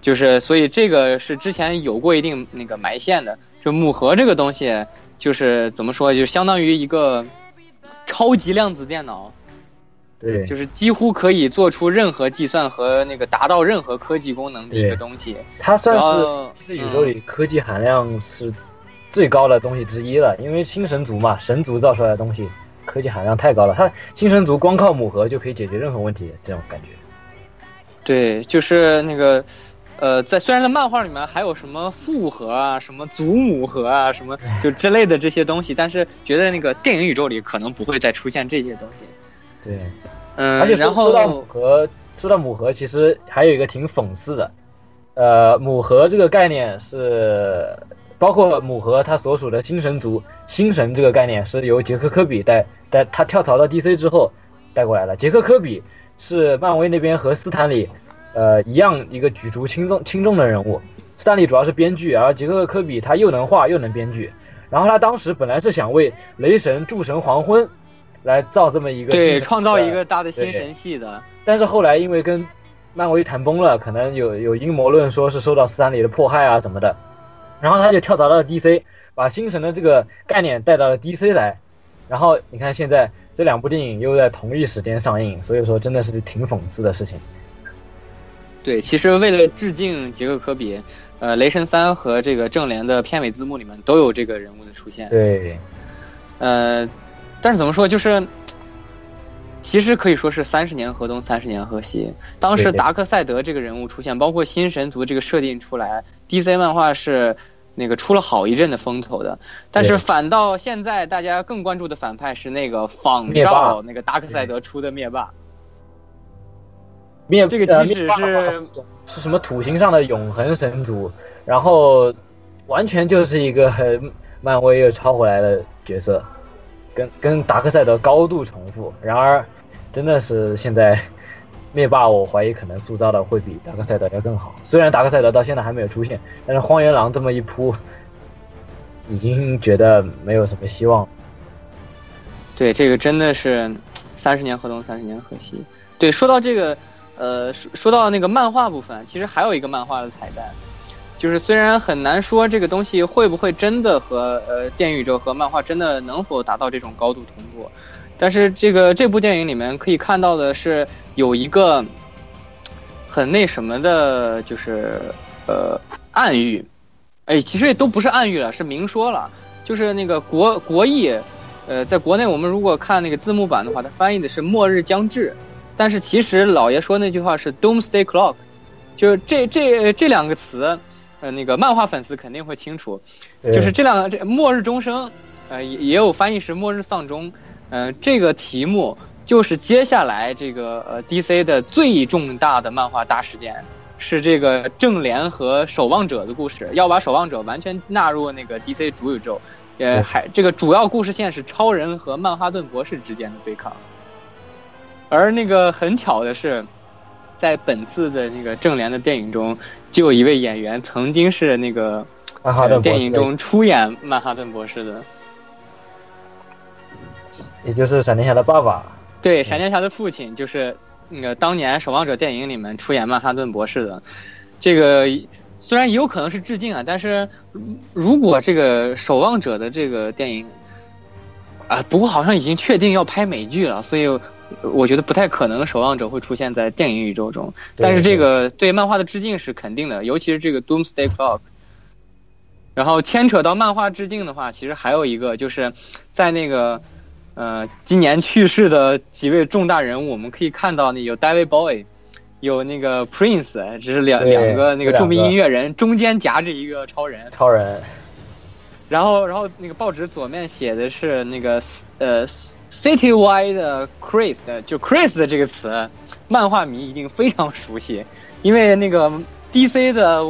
D: 就是，所以这个是之前有过一定那个埋线的。就母盒这个东西，就是怎么说，就相当于一个超级量子电脑，
E: 对，
D: 就是几乎可以做出任何计算和那个达到任何科技功能的一个东西。
E: 它算是是宇宙里科技含量是最高的东西之一了，因为星神族嘛，神族造出来的东西科技含量太高了，它星神族光靠母核就可以解决任何问题，这种感觉。
D: 对，就是那个，呃，在虽然在漫画里面还有什么父盒啊、什么祖母核啊、什么就之类的这些东西，但是觉得那个电影宇宙里可能不会再出现这些东西。
E: 对，
D: 嗯，
E: 而且
D: 然后
E: 说到母
D: 后
E: 盒，说到母核，其实还有一个挺讽刺的，呃，母核这个概念是包括母核它所属的星神族星神这个概念是由杰克科比带带他跳槽到 DC 之后带过来的。杰克科比是漫威那边和斯坦李呃一样一个举足轻重轻重的人物。斯坦利主要是编剧，而杰克科比他又能画又能编剧。然后他当时本来是想为雷神诸神黄昏来造这么一个
D: 对创造一个大的新神系的，
E: 但是后来因为跟漫威谈崩了，可能有有阴谋论说是受到斯坦李的迫害啊什么的，然后他就跳槽到了 DC，把星神的这个概念带到了 DC 来，然后你看现在这两部电影又在同一时间上映，所以说真的是挺讽刺的事情。
D: 对，其实为了致敬杰克科比，呃，雷神三和这个正联的片尾字幕里面都有这个人物的出现。
E: 对，
D: 呃，但是怎么说，就是其实可以说是三十年河东，三十年河西。当时达克赛德这个人物出现，包括新神族这个设定出来，DC 漫画是那个出了好一阵的风头的。但是反倒现在大家更关注的反派是那个仿照那个达克赛德出的灭霸。
E: 灭
D: 这个即使是
E: 是什么土星上的永恒神族，然后完全就是一个很漫威又抄回来的角色，跟跟达克赛德高度重复。然而，真的是现在灭霸，我怀疑可能塑造的会比达克赛德要更好。虽然达克赛德到现在还没有出现，但是荒原狼这么一扑，已经觉得没有什么希望。
D: 对，这个真的是三十年河东，三十年河西。对，说到这个，呃，说说到那个漫画部分，其实还有一个漫画的彩蛋，就是虽然很难说这个东西会不会真的和呃电影宇宙和漫画真的能否达到这种高度同步，但是这个这部电影里面可以看到的是有一个很那什么的，就是呃暗喻，哎，其实也都不是暗喻了，是明说了，就是那个国国译。呃，在国内我们如果看那个字幕版的话，它翻译的是“末日将至”，但是其实老爷说那句话是 “Doomsday Clock”，就是这这这两个词，呃，那个漫画粉丝肯定会清楚，就是这两个这末日钟声，呃，也也有翻译是末日丧钟，呃，这个题目就是接下来这个呃 DC 的最重大的漫画大事件，是这个正联和守望者的故事，要把守望者完全纳入那个 DC 主宇宙。呃，还这个主要故事线是超人和曼哈顿博士之间的对抗。而那个很巧的是，在本次的那个正联的电影中，就有一位演员曾经是那个
E: 曼哈顿
D: 电影中出演曼哈顿博士的，
E: 也就是闪电侠的爸爸。
D: 对，闪电侠的父亲就是那个当年《守望者》电影里面出演曼哈顿博士的。这个虽然也有可能是致敬啊，但是如如果这个《守望者》的这个电影啊，不过好像已经确定要拍美剧了，所以我觉得不太可能《守望者》会出现在电影宇宙中。但是这个对漫画的致敬是肯定的，尤其是这个 Doomsday Clock。然后牵扯到漫画致敬的话，其实还有一个就是在那个呃今年去世的几位重大人物，我们可以看到那有 David Bowie，有那个 Prince，这是两两个那个著名音乐人，中间夹着一个超人。
E: 超人，
D: 然后然后那个报纸左面写的是那个呃 Citywide 的 Chris 的，就 Chris 的这个词，漫画迷一定非常熟悉，因为那个 DC 的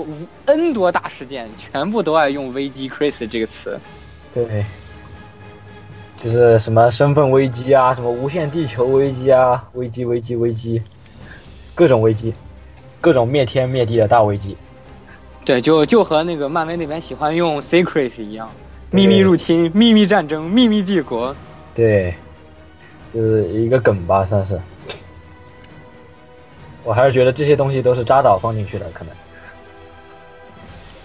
D: N 多大事件全部都爱用危机 Chris 这个词。
E: 对，就是什么身份危机啊，什么无限地球危机啊，危机危机危机，各种危机，各种灭天灭地的大危机。
D: 对，就就和那个漫威那边喜欢用 Secret 一样，秘密入侵、秘密战争、秘密帝国。
E: 对，就是一个梗吧，算是。我还是觉得这些东西都是扎导放进去的，可能。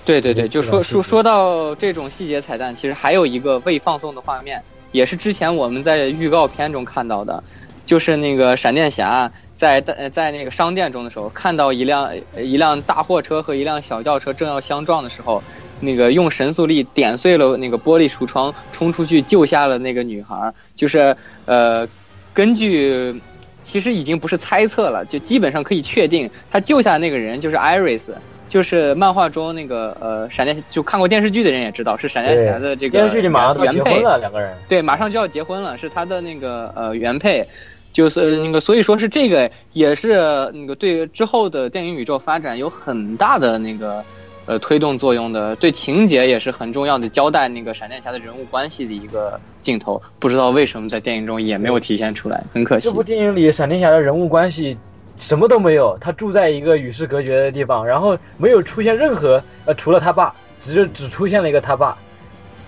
D: 对对对，就说说说到这种细节彩蛋，其实还有一个未放送的画面，也是之前我们在预告片中看到的，就是那个闪电侠在在在那个商店中的时候，看到一辆一辆大货车和一辆小轿车正要相撞的时候，那个用神速力点碎了那个玻璃橱窗，冲出去救下了那个女孩儿，就是呃，根据。其实已经不是猜测了，就基本上可以确定，他救下的那个人就是 Iris，就是漫画中那个呃闪电，就看过电视剧的人也知道是闪电侠的这个
E: 电视剧里马上要
D: 原配
E: 结婚，了，两个人。
D: 对，马上就要结婚了，是他的那个呃原配，就是那个，所以说是这个也是那个对之后的电影宇宙发展有很大的那个呃推动作用的，对情节也是很重要的交代那个闪电侠的人物关系的一个镜头，不知道为什么在电影中也没有体现出来，很可惜
E: 这。部电影里闪电侠的人物关系什么都没有，他住在一个与世隔绝的地方，然后没有出现任何呃，除了他爸，只是只出现了一个他爸，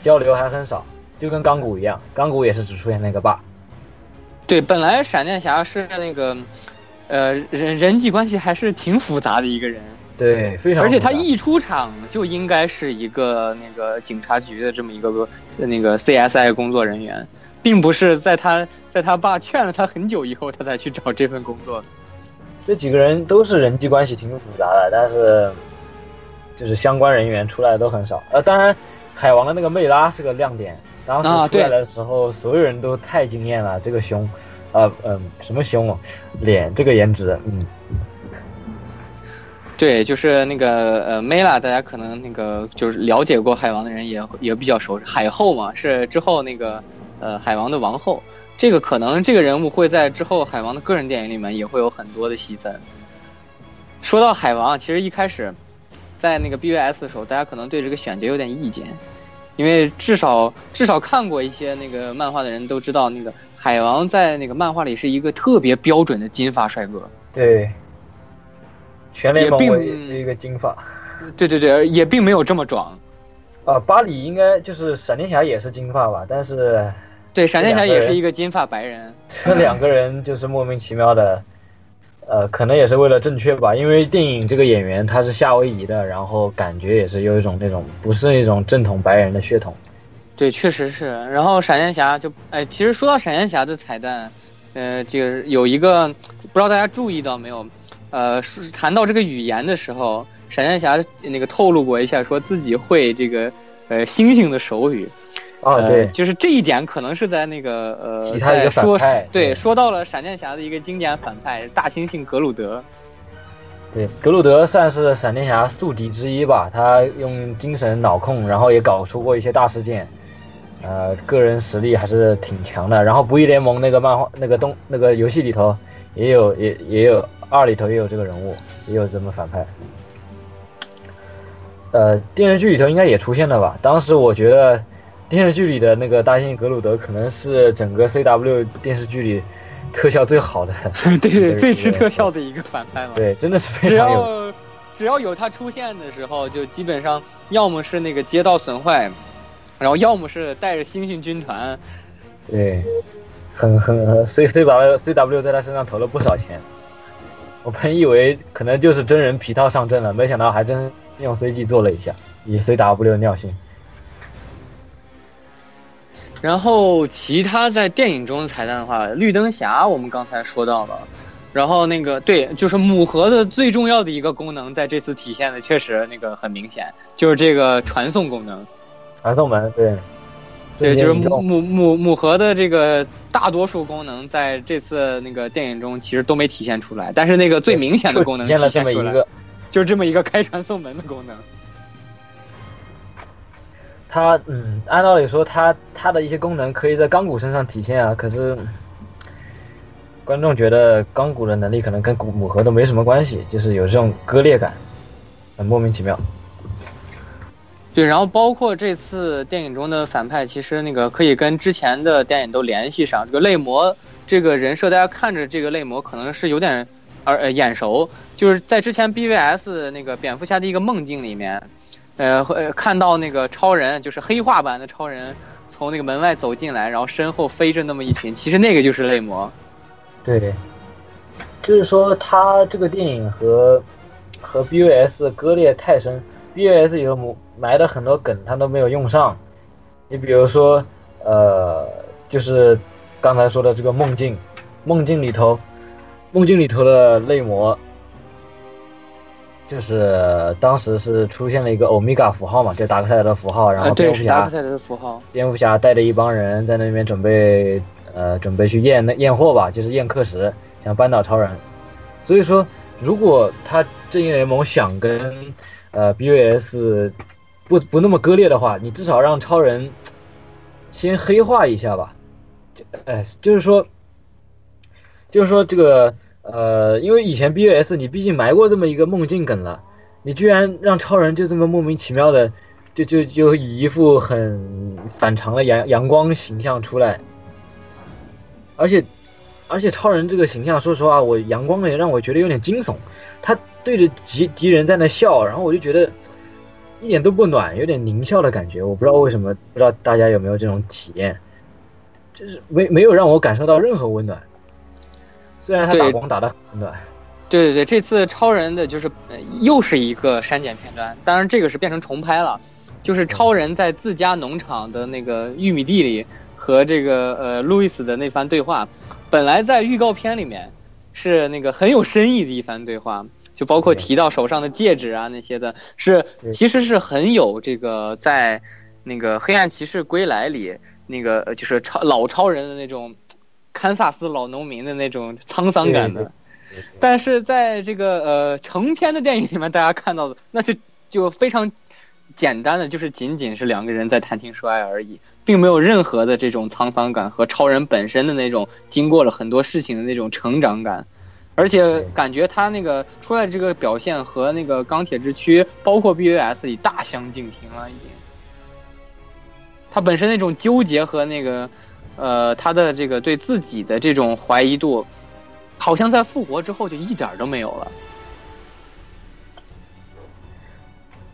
E: 交流还很少，就跟钢骨一样，钢骨也是只出现那个爸。
D: 对，本来闪电侠是那个呃人人际关系还是挺复杂的一个人。
E: 对，非常
D: 而且他一出场就应该是一个那个警察局的这么一个那个 CSI 工作人员，并不是在他在他爸劝了他很久以后，他才去找这份工作的。
E: 这几个人都是人际关系挺复杂的，但是就是相关人员出来的都很少。呃，当然，海王的那个魅拉是个亮点，当
D: 啊
E: 时出来的时候，所有人都太惊艳了，这个胸，呃嗯、什么胸哦，脸这个颜值，嗯，
D: 对，就是那个呃 Mela，大家可能那个就是了解过海王的人也也比较熟，海后嘛，是之后那个呃海王的王后。这个可能这个人物会在之后海王的个人电影里面也会有很多的戏份。说到海王，其实一开始在那个 BVS 的时候，大家可能对这个选角有点意见，因为至少至少看过一些那个漫画的人都知道，那个海王在那个漫画里是一个特别标准的金发帅哥。
E: 对，全联盟
D: 也并
E: 唯一是一个金发。
D: 对对对，也并没有这么壮。
E: 啊，巴里应该就是闪电侠也是金发吧，但是
D: 对，闪电侠也是一个金发白人。
E: 这两个人就是莫名其妙的，呃，可能也是为了正确吧，因为电影这个演员他是夏威夷的，然后感觉也是有一种那种不是一种正统白人的血统。
D: 对，确实是。然后闪电侠就，哎，其实说到闪电侠的彩蛋，呃，就是有一个不知道大家注意到没有，呃，说谈到这个语言的时候，闪电侠那个透露过一下，说自己会这个呃猩猩的手语。
E: 哦，
D: 呃
E: 对，
D: 就是这一点可能是在那个呃，
E: 其他一个
D: 说对
E: 对
D: 说到了闪电侠的一个经典反派大猩猩格鲁德。
E: 对，格鲁德算是闪电侠宿敌之一吧，他用精神脑控，然后也搞出过一些大事件，呃，个人实力还是挺强的。然后不义联盟那个漫画、那个动、那个游戏里头也有，也也有二里头也有这个人物，也有这么反派。呃，电视剧里头应该也出现了吧？当时我觉得电视剧里的那个大猩猩格鲁德可能是整个 CW 电视剧里特效最好的，(laughs)
D: 对，最吃特效的一个反派嘛。
E: 对，真的是非常有。
D: 要只要有他出现的时候，就基本上要么是那个街道损坏，然后要么是带着猩猩军团。
E: 对，很很很 C C W C W 在他身上投了不少钱。我本以为可能就是真人皮套上阵了，没想到还真用 CG 做了一下，以 C W 的尿性。
D: 然后其他在电影中的彩蛋的话，绿灯侠我们刚才说到了，然后那个对，就是母盒的最重要的一个功能，在这次体现的确实那个很明显，就是这个传送功能。
E: 传送门，对，
D: 对，就是母母母母盒的这个大多数功能，在这次那个电影中其实都没体现出来，但是那个最明显的功能
E: 体现了一个。
D: 就是这么一个开传送门的功能。
E: 它嗯，按道理说它它的一些功能可以在钢骨身上体现啊，可是嗯观众觉得钢骨的能力可能跟骨母盒都没什么关系，就是有这种割裂感，很莫名其妙。
D: 对，然后包括这次电影中的反派，其实那个可以跟之前的电影都联系上。这个泪魔这个人设，大家看着这个泪魔可能是有点耳呃眼熟，就是在之前 BVS 那个蝙蝠侠的一个梦境里面，呃看到那个超人，就是黑化版的超人从那个门外走进来，然后身后飞着那么一群，其实那个就是泪魔。
E: 对，就是说他这个电影和和 BVS 割裂太深，BVS 有个魔埋的很多梗，他都没有用上。你比如说，呃，就是刚才说的这个梦境，梦境里头，梦境里头的泪魔，就是当时是出现了一个欧米伽符号嘛，就达克赛德的符号，然后蝙蝠侠
D: 是达克赛德的符号。
E: 蝙蝠侠带着一帮人在那边准备，呃，准备去验那验货吧，就是验课时，想扳倒超人。所以说，如果他正义联盟想跟呃 BVS 不不那么割裂的话，你至少让超人 (tsk) 先黑化一下吧。就哎，就是说，就是说这个呃，因为以前 B U S 你毕竟埋过这么一个梦境梗了，你居然让超人就这么莫名其妙的。就就就以一副很反常的阳阳光形象出来，而且而且超人这个形象，说实话，我阳光的也让我觉得有点惊悚。他对着敌敌人在那笑，然后我就觉得一点都不暖，有点狞笑的感觉。我不知道为什么，不知道大家有没有这种体验，就是没没有让我感受到任何温暖。虽然他打光打的很暖，
D: 对对对，这次超人的就是、呃又是一个删减片段，当然这个是变成重拍了，就是超人在自家农场的那个玉米地里和这个呃路易斯的那番对话，本来在预告片里面是那个很有深意的一番对话，就包括提到手上的戒指啊那些的，是其实是很有这个在那个黑暗骑士归来里那个呃就是超老超人的那种堪萨斯老农民的那种沧桑感的。(laughs) 但是在这个呃成片的电影里面，大家看到的那就就非常简单的，就是仅仅是两个人在谈情说爱而已，并没有任何的这种沧桑感和超人本身的那种经过了很多事情的那种成长感，而且感觉他那个出来这个表现和那个钢铁之躯，包括 BVS 里大相径庭了，已经。他本身那种纠结和那个呃他的这个对自己的这种怀疑度。好像在复活之后就一点都没有了。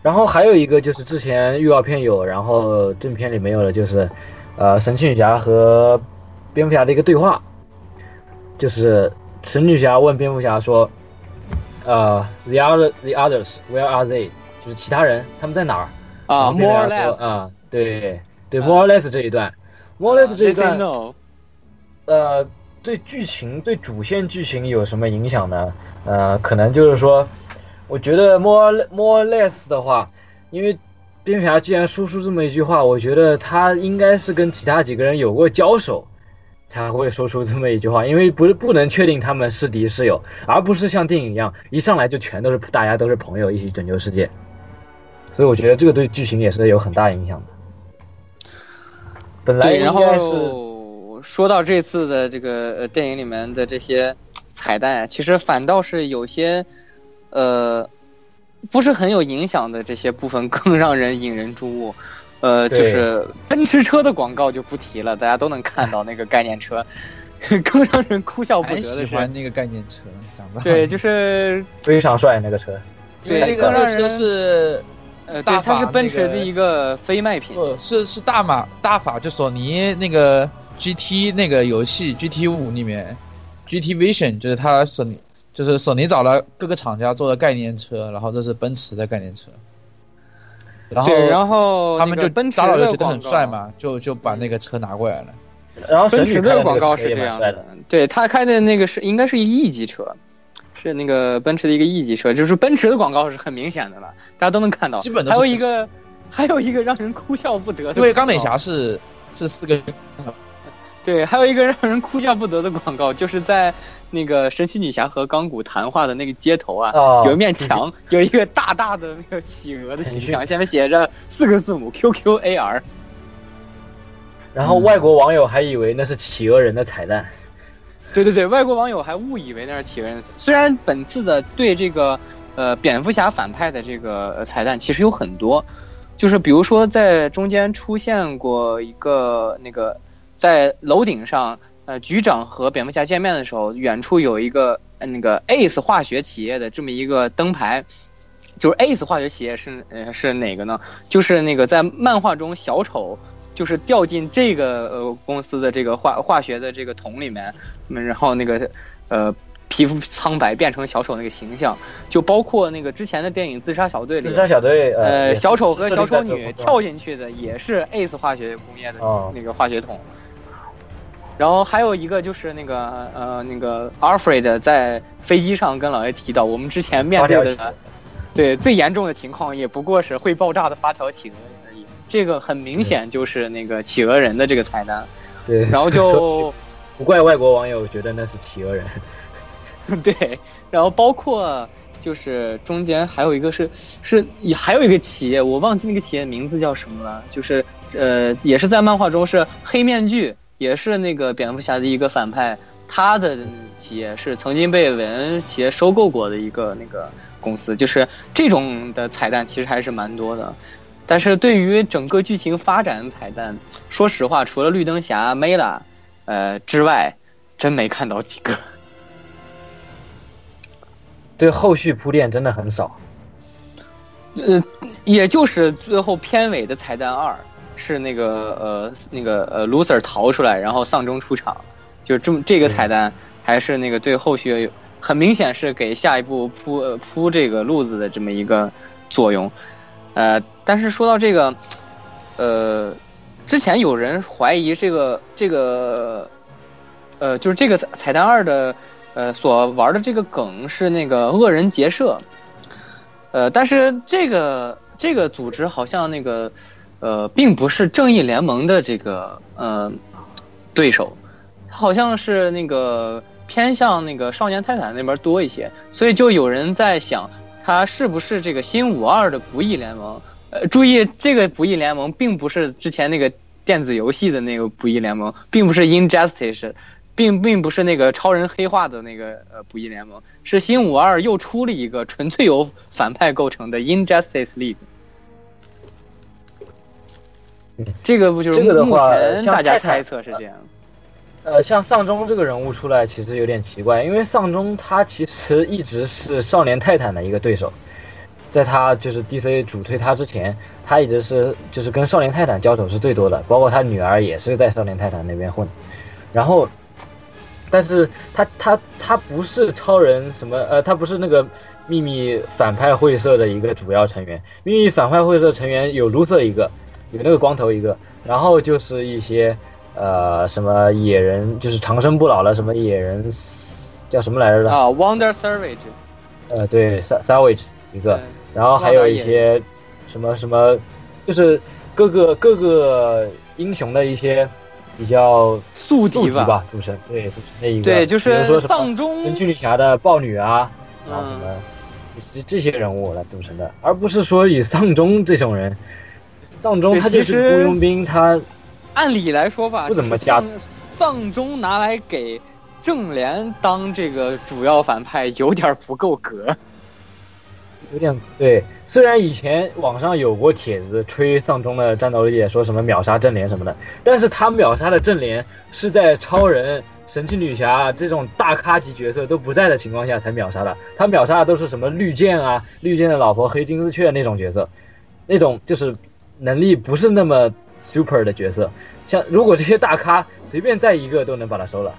E: 然后还有一个就是之前预告片有，然后正片里没有的，就是，呃，神奇女侠和蝙蝠侠的一个对话，就是神女侠问蝙蝠侠说，呃，the other the others where are they？就是其他人他们在哪儿？
D: 啊，more or less，
E: 啊，对对
D: 啊
E: ，more or less 这一段，more or less 这一段呃，对剧情对主线剧情有什么影响呢？呃，可能就是说，我觉得 more more less 的话，因为蝙蝠侠既然说出这么一句话，我觉得他应该是跟其他几个人有过交手，才会说出这么一句话，因为不是不能确定他们是敌是友，而不是像电影一样一上来就全都是大家都是朋友一起拯救世界，所以我觉得这个对剧情也是有很大影响的。本来
D: 对，然后说到这次的这个呃电影里面的这些彩蛋，其实反倒是有些呃不是很有影响的这些部分更让人引人注目。呃，就是奔驰车的广告就不提了，大家都能看到那个概念车。(laughs) 更让人哭笑不得
C: 还
D: 的是，
C: 喜欢那个概念车，长得
D: 对，就是
E: 非常帅那个车。
D: 对
C: 那个车是
D: 呃，对，
C: 大
D: 它是
C: 法
D: 奔驰的一个非卖品。
C: 不是是大马大法，就索尼那个 GT 那个游戏 GT 五里面，GT Vision 就是它索尼就是索尼找了各个厂家做的概念车，然后这是奔驰的概念车，然后
D: 对，然后
C: 他们就
D: 那个奔驰
C: 扎导就觉得
D: 的广告
C: 很帅。嘛，就就把那个车拿过来了。
E: 然后
D: 奔驰
E: 的
D: 的广告是这样
E: 的，，
D: 对他开的那个是应该是一 E 级车，是那个奔驰的一个 E 级车，就是奔驰的广告是很明显的了，大家都能看到。
C: 基本都
D: 还有一个，还有一个让人哭笑不得的，
C: 因为钢铁侠。是是四个
D: 对，还有一个让人哭笑不得的广告，就是在那个神奇女侠和钢骨谈话的那个街头啊，
E: 哦
D: 有一面墙，有一个大大的那个企鹅的形象，下面写着四个字母 QQAR。
E: 然后外国网友还以为那是企鹅人的彩蛋。
D: 对对对，外国网友还误以为那是企鹅人。虽然本次的对这个呃蝙蝠侠反派的这个呃彩蛋其实有很多，就是比如说在中间出现过一个那个在楼顶上，呃局长和蝙蝠侠见面的时候，远处有一个呃那个 ACE 化学企业的这么一个灯牌。就是 ACE 化学企业是呃是哪个呢？就是那个在漫画中小丑就是掉进这个呃公司的这个化化学的这个桶里面，嗯然后那个呃皮肤苍白变成小丑那个形象，就包括那个之前的电影《自杀小队》里，
E: 自杀小队呃
D: 小丑和小丑女跳进去的也是 ACE 化学工业的
E: 哦
D: 那个化学桶。然后还有一个就是那个呃那个 Alfred 在飞机上跟老爷提到，我们之前面对的对最严重的情况也不过是会爆炸的发条企鹅而已。这个很明显就是那个企鹅人的这个彩蛋，
E: 对，
D: 然后就
E: 不怪外国网友觉得那是企鹅人。(laughs)
D: 对，然后包括就是中间还有一个是是也还有一个企业，我忘记那个企业名字叫什么了，就是呃也是在漫画中是黑面具，也是那个蝙蝠侠的一个反派，他的企业是曾经被韦恩企业收购过的一个那个公司，就是这种的彩蛋其实还是蛮多的。但是对于整个剧情发展彩蛋，说实话，除了绿灯侠、Mela，呃之外，真没看到几个。
E: 对后续铺垫真的很少。
D: 呃，也就是最后片尾的彩蛋二是那个呃那个呃 loser 逃出来，然后丧钟出场，就这么这个彩蛋还是那个对后续有很明显是给下一步铺呃铺这个路子的这么一个作用。呃，但是说到这个，呃，之前有人怀疑这个这个呃就是这个彩彩蛋二的呃所玩的这个梗是那个恶人结社。呃，但是这个这个组织好像那个呃，并不是正义联盟的这个呃对手，好像是那个偏向那个少年泰坦那边多一些，所以就有人在想，他是不是这个新五二的不义联盟？呃，注意，这个不义联盟并不是之前那个电子游戏的那个不义联盟，并不是 Injustice。并并不是那个超人黑化的那个呃不义联盟，是新五二又出了一个纯粹由反派构成的 Injustice League。这个不就是目
E: 这个的话
D: 前大家猜测是这样？
E: 呃，像丧钟这个人物出来，其实有点奇怪，因为丧钟他其实一直是少年泰坦的一个对手，在他就是 DC 主推他之前，他一直是就是跟少年泰坦交手是最多的，包括他女儿也是在少年泰坦那边混，然后，但是他他他不是超人什么呃，他不是那个秘密反派会社的一个主要成员，秘密反派会社成员有卢瑟一个，有那个光头一个，然后就是一些。呃，什么野人就是长生不老了，什么野人叫什么来着的？
D: 啊，Wonder Savage。
E: 呃，对，Sa Savage 一个，然后还有一些什么什么，就是各个各个英雄的一些比较
D: 宿
E: 敌
D: 吧，
E: 吧，主神，对，就是那一个，
D: 对，就
E: 比如说
D: 丧钟
E: 神奇女侠的豹女啊，
D: 嗯
E: 然后什么这这些人物来组成的，而不是说以丧钟这种人，丧钟他就是雇佣兵，他。
D: 按理来说吧，
E: 不怎么加。
D: 丧钟拿来给正联当这个主要反派，有点不够格。
E: 有点对。虽然以前网上有过帖子吹丧钟的战斗力，说什么秒杀正联什么的，但是他秒杀的正联是在超人、神奇女侠这种大咖级角色都不在的情况下才秒杀的。他秒杀的都是什么绿箭啊、绿箭的老婆黑金丝雀那种角色，那种就是能力不是那么 super 的角色。像如果这些大咖随便在一个都能把他收了。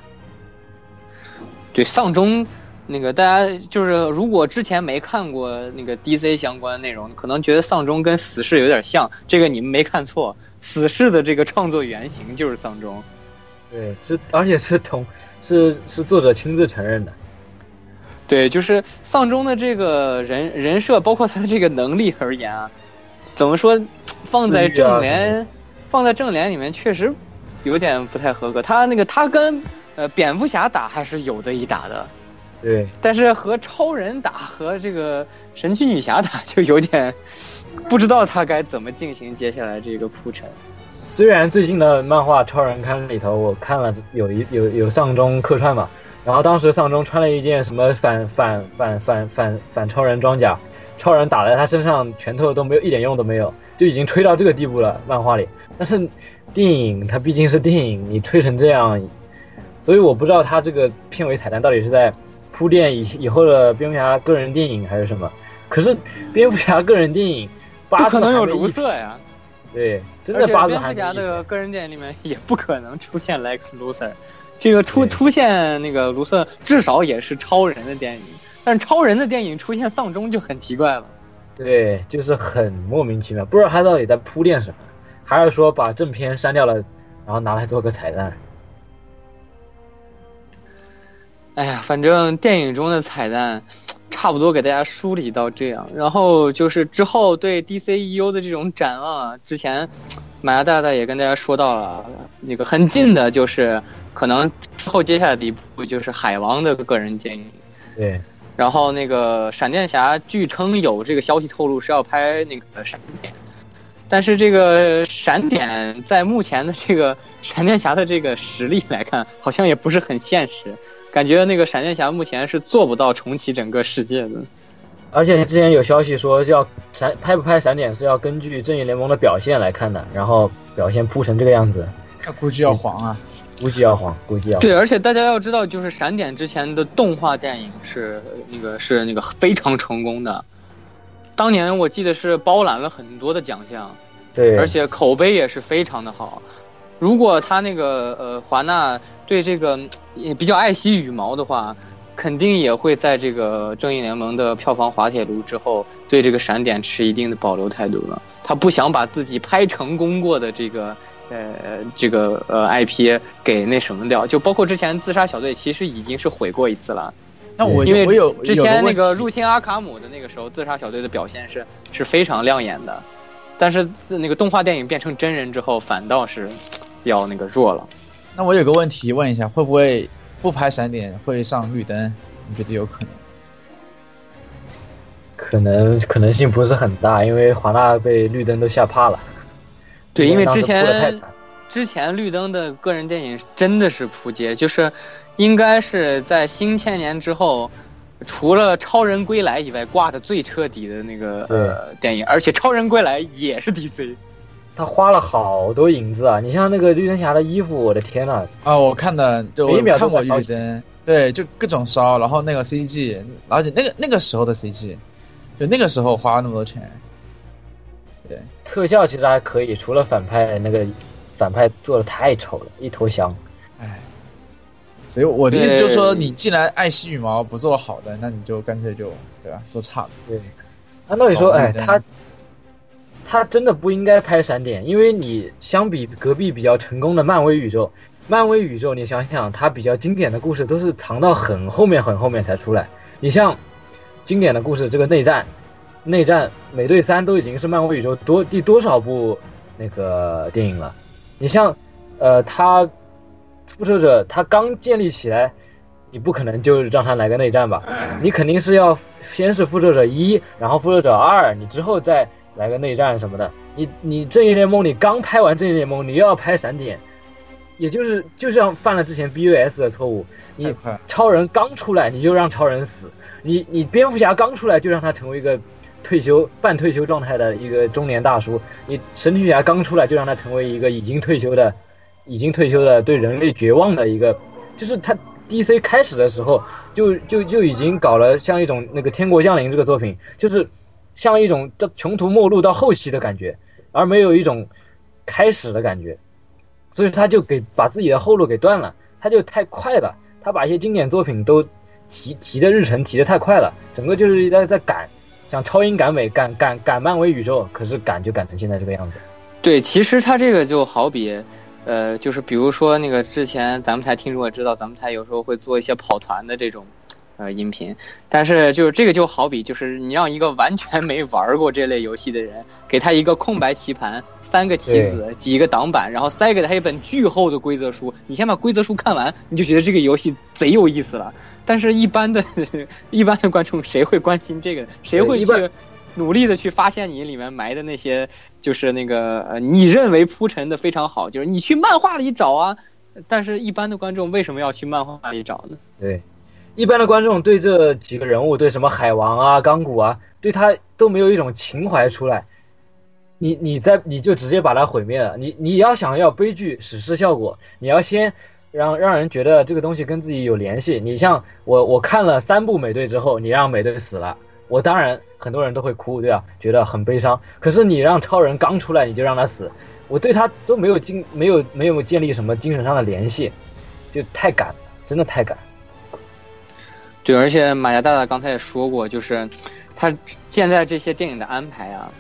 D: 对丧钟，那个大家就是如果之前没看过那个 DC 相关内容，可能觉得丧钟跟死侍有点像，这个你们没看错，死侍的这个创作原型就是丧钟。
E: 对，是而且是同是是作者亲自承认的。
D: 对，就是丧钟的这个人人设，包括他的这个能力而言啊，怎么说，放在正联，放在正联里面确实有点不太合格。他那个他跟呃蝙蝠侠打还是有的一打的，
E: 对，
D: 但是和超人打和这个神奇女侠打就有点不知道他该怎么进行接下来这个铺陈。
E: 虽然最近的漫画《超人刊》里头，我看了有一有有丧钟客串嘛，然后当时丧钟穿了一件什么反反反反反反超人装甲，超人打在他身上拳头都没有一点用都没有，就已经吹到这个地步了。漫画里，但是电影它毕竟是电影，你吹成这样，所以我不知道他这个片尾彩蛋到底是在铺垫以以后的蝙蝠侠个人电影还是什么。可是蝙蝠侠个人电影，
D: 不可能有卢瑟呀。
E: 对，真的八字
D: 蝙蝠侠的个人电影里面也不可能出现 Lex Luthor，这个出出现那个卢瑟至少也是超人的电影，但超人的电影出现丧钟就很奇怪了。
E: 对，就是很莫名其妙，不知道他到底在铺垫什么，还是说把正片删掉了，然后拿来做个彩蛋。
D: 哎呀，反正电影中的彩蛋。差不多给大家梳理到这样，然后就是之后对 DCEU 的这种展望啊，之前马亚大大也跟大家说到了，那个很近的就是可能之后接下来的一部就是海王的个人电影，
E: 对，
D: 然后那个闪电侠据称有这个消息透露是要拍那个闪电，但是这个闪点在目前的这个闪电侠的这个实力来看，好像也不是很现实。感觉那个闪电侠目前是做不到重启整个世界的，
E: 而且之前有消息说要闪拍不拍闪点是要根据正义联盟的表现来看的，然后表现铺成这个样子，
C: 那估计要黄啊，
E: 估计要黄，估计要
D: 对，而且大家要知道，就是闪点之前的动画电影是那个是那个非常成功的，当年我记得是包揽了很多的奖项，
E: 对，
D: 而且口碑也是非常的好。如果他那个呃华纳对这个也比较爱惜羽毛的话，肯定也会在这个正义联盟的票房滑铁卢之后，对这个闪点持一定的保留态度了。他不想把自己拍成功过的这个呃这个呃 IP 给那什么掉，就包括之前自杀小队其实已经是毁过一次了。
C: 那我
D: 因为
C: 我有
D: 之前那个入侵阿卡姆的那个时候，自杀小队的表现是是非常亮眼的。但是那个动画电影变成真人之后，反倒是要那个弱了。
C: 那我有个问题问一下，会不会不拍闪点会上绿灯？你觉得有可能？
E: 可能可能性不是很大，因为华纳被绿灯都吓怕了。
D: 对，因为之前之前绿灯的个人电影真的是扑街，就是应该是在新千年之后。除了《超人归来》以外，挂的最彻底的那个呃电影，而且《超人归来》也是 DC，
E: 他花了好多银子啊！你像那个绿灯侠的衣服，我的天呐！
C: 啊，我看的就看过绿灯，对，就各种烧，然后那个 CG，而且那个那个时候的 CG，就那个时候花了那么多钱，对，
E: 特效其实还可以，除了反派那个反派做的太丑了，一坨香。
C: 所以我的意思就是说，你既然爱惜羽毛不做好的，那你就干脆就对吧，做差的。
E: 对，按道理说，哎，他他真的不应该拍闪点，因为你相比隔壁比较成功的漫威宇宙，漫威宇宙你想想，它比较经典的故事都是藏到很后面很后面才出来。你像经典的故事，这个内战，内战美队三都已经是漫威宇宙多第多少部那个电影了？你像呃他。复仇者他刚建立起来，你不可能就让他来个内战吧？你肯定是要先是复仇者一，然后复仇者二，你之后再来个内战什么的。你你正义联盟你刚拍完正义联盟，你又要拍闪点，也就是就像犯了之前 BUS 的错误。你超人刚出来你就让超人死，你你蝙蝠侠刚出来就让他成为一个退休半退休状态的一个中年大叔，你神奇女侠刚出来就让他成为一个已经退休的、已经退休的对人类绝望的一个，就是他 DC 开始的时候就就就已经搞了像一种那个《天国降临》这个作品，就是像一种到穷途末路到后期的感觉，而没有一种开始的感觉，所以他就给把自己的后路给断了，他就太快了，他把一些经典作品都提提的日程提的太快了，整个就是在在赶，想超英赶美赶赶赶漫威宇宙，可是赶就赶成现在这个样子。
D: 对，其实他这个就好比，呃，就是比如说那个之前咱们台听众也知道，咱们台有时候会做一些跑团的这种，呃，音频。但是就是这个就好比，就是你让一个完全没玩过这类游戏的人，给他一个空白棋盘，三个棋子，几个挡板，然后塞给他一本巨厚的规则书，你先把规则书看完，你就觉得这个游戏贼有意思了。但是，一般的 (laughs) 一般的观众谁会关心这个？谁会去努力的去发现你里面埋的那些，就是那个呃，你认为铺陈的非常好，就是你去漫画里找啊。但是，一般的观众为什么要去漫画里找呢？
E: 对，一般的观众对这几个人物，对什么海王啊、钢骨啊，对他都没有一种情怀出来。你你在你就直接把它毁灭了。你你要想要悲剧史诗效果，你要先让让人觉得这个东西跟自己有联系。你像我我看了三部美队之后，你让美队死了，我当然很多人都会哭，对吧？觉得很悲伤。可是你让超人刚出来你就让他死，我对他都没有精没有没有建立什么精神上的联系，就太赶，真的太赶。
D: 对，而且马家大大刚才也说过，就是他现在这些电影的安排啊，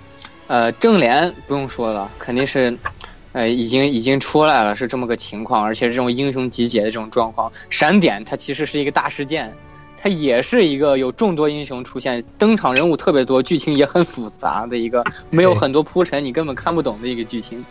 D: 呃，正联不用说了，肯定是，呃，已经已经出来了，是这么个情况，而且这种英雄集结的这种状况，闪点它其实是一个大事件，它也是一个有众多英雄出现，登场人物特别多，剧情也很复杂的一个，没有很多铺陈，你根本看不懂的一个剧情。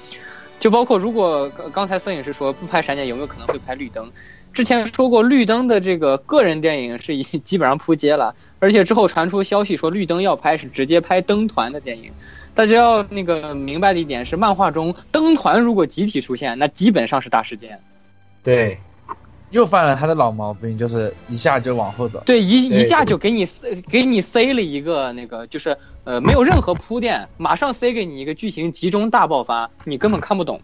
D: 就包括如果刚才摄影师说不拍闪电，有没有可能会拍绿灯？之前说过绿灯的这个个人电影是已基本上扑街了，而且之后传出消息说绿灯要拍是直接拍灯团的电影。大家要那个明白的一点是，漫画中灯团如果集体出现，那基本上是大事件。
E: 对，
C: 又犯了他的老毛病，就是一下就往后走。
D: 对，一一下就给你塞给你塞了一个那个，就是呃没有任何铺垫，马上塞给你一个剧情集中大爆发，你根本看不懂。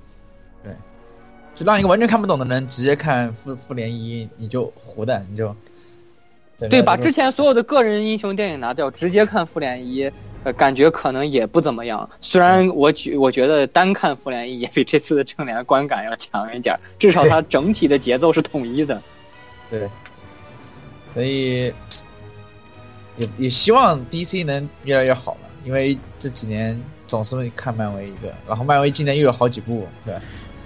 C: 对就让一个完全看不懂的人直接看复复联一，你就糊的，你就
D: 对，把之前所有的个人英雄电影拿掉，直接看复联一，呃，感觉可能也不怎么样。虽然我觉我觉得单看复联一也比这次的正联观感要强一点，至少它整体的节奏是统一的。(laughs)
C: 对，所以也也希望 DC 能越来越好了，因为这几年总是看漫威一个，然后漫威今年又有好几部，对，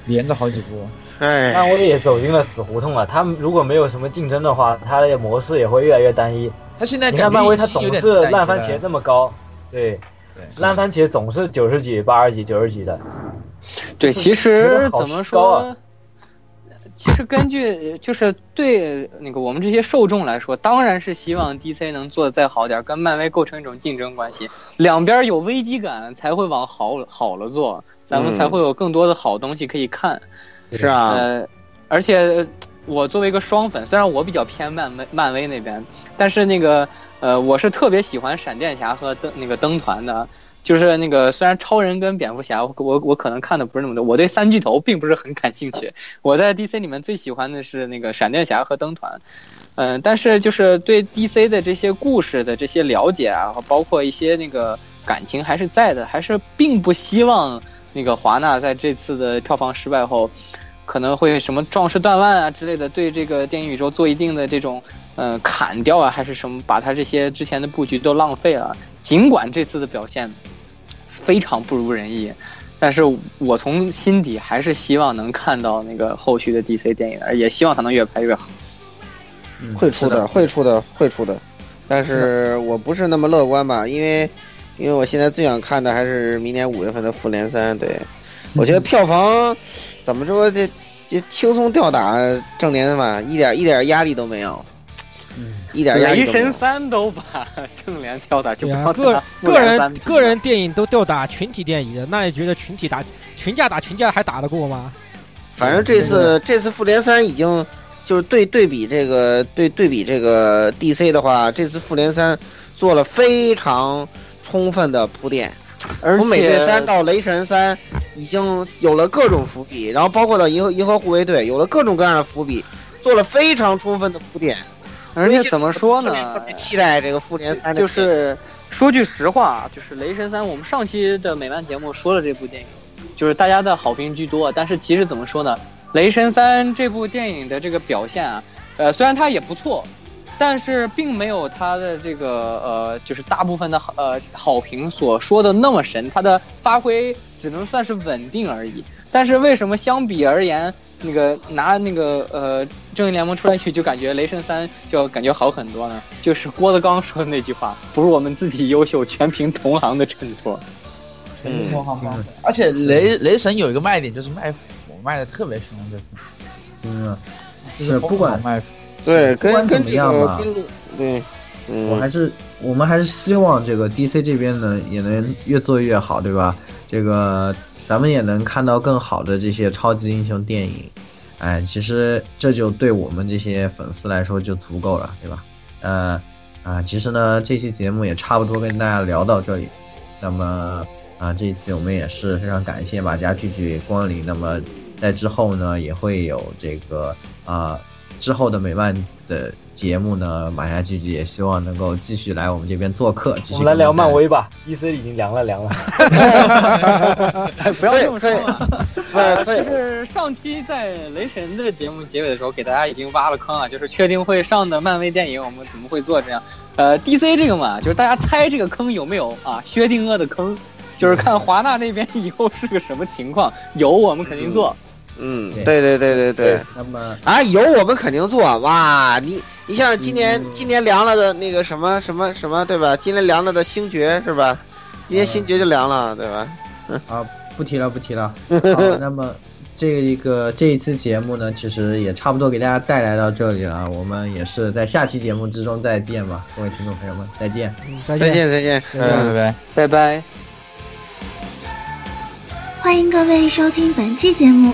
C: 连着好几部，
B: 哎，
E: 漫威也走进了死胡同了。他们如果没有什么竞争的话，它的模式也会越来越单一。
C: 他现在
E: 你看漫威，他总是烂番茄那么高，对，
C: 对
E: 烂番茄总是九十几、八十几、九十几的。
D: 对，其实怎么说？其实根据就是对那个我们这些受众来说，当然是希望 DC 能做的再好点儿，跟漫威构成一种竞争关系，两边有危机感才会往好好了做，咱们才
B: 嗯
D: 会有更多的好东西可以看。
B: 是啊，
D: 呃，而且我作为一个双粉，虽然我比较偏漫威漫威那边，但是那个呃，我是特别喜欢闪电侠和灯那个灯团的。就是那个，虽然超人跟蝙蝠侠，我我可能看的不是那么多，我对三巨头并不是很感兴趣。我在 DC 里面最喜欢的是那个闪电侠和灯团，嗯、但是就是对 DC 的这些故事的这些了解啊，包括一些那个感情还是在的，还是并不希望那个华纳在这次的票房失败后，可能会什么壮士断腕啊之类的，对这个电影宇宙做一定的这种呃砍掉啊，还是什么，把他这些之前的布局都浪费了。尽管这次的表现非常不如人意，但是我从心底还是希望能看到那个后续的 DC 电影，而也希望它能越拍越好。
B: 会出的，会出的，会出的，但是我不是那么乐观吧，因为因为我现在最想看的还是明年五月份的复联三。对，我觉得票房怎么说这这轻松吊打正联吧，一点一点压力都没有，一点压力
D: 雷
B: 都没有
D: 神。三都把正联吊打，就不要
A: 个个人个人电影都吊打群体电影的，那你觉得群体打群架打群架还打得过吗？
B: 反正这次这次复联三已经就是对对比这个对对比这个 DC 的话，这次复联三做了非常充分的铺垫，
D: 而
B: 从美队
D: 且
B: 三到雷神三，已经有了各种伏笔，然后包括到银河银河护卫队，有了各种各样的伏笔，做了非常充分的铺垫。
D: 而且怎么说呢
B: 特？别期待这个复联三的
D: 就是说句实话，就是《雷神三》，我们上期的美漫节目说了这部电影，就是大家的好评居多。但是其实怎么说呢，《雷神三》这部电影的这个表现啊，呃，虽然它也不错，但是并没有它的这个呃，就是大部分的呃好评所说的那么神，它的发挥只能算是稳定而已。但是为什么相比而言，那个拿那个呃正义联盟出来去，就感觉雷神三就感觉好很多呢？就是郭德纲说的那句话，不是我们自己优秀，全凭同行的衬托。
C: 全是同行帮的。而且雷雷神有一个卖点就是卖腐，卖的特别凶，这是
F: 真的，
C: 这是
F: 不管
C: 卖腐。
B: 对，
F: 不管怎么
B: 跟跟这
F: 样吧
B: 个对，嗯，
F: 我还是我们还是希望这个 DC 这边呢也能越做越好，对吧？这个咱们也能看到更好的这些超级英雄电影。哎，其实这就对我们这些粉丝来说就足够了，对吧？呃啊，其实呢，这期节目也差不多跟大家聊到这里。那么啊，这一次我们也是非常感谢马家聚聚光临。那么在之后呢，也会有这个啊之后的美漫的节目呢，马家聚聚也希望能够继续来我们这边做客。继续
E: 我们来聊漫威吧，DC 已经凉了凉了。(laughs)
D: 哎，不要这么说啊！就是上期在雷神的节目结尾的时候，给大家已经挖了坑啊，就是确定会上的漫威电影，我们怎么会做这样？呃，DC 这个嘛，就是大家猜这个坑有没有啊？薛定谔的坑，就是看华纳那边以后是个什么情况，有我们肯定做。
B: 嗯，
F: 对
B: 对对对对对。
F: 那么
B: 啊，有我们肯定做哇！你你像今年、
F: 嗯
B: 今年凉了的那个什么什么什么，对吧？今年凉了的星爵是吧？今年星爵就凉了，对吧？(laughs)
F: 啊，不提了，不提了。好，那么这一个这一次节目呢，其实也差不多给大家带来到这里了。我们也是在下期节目之中再见吧，各位听众朋友们，再见。
A: 嗯再
B: 再见再见。
C: 拜拜拜。
D: 拜拜。
G: 欢迎各位收听本期节目，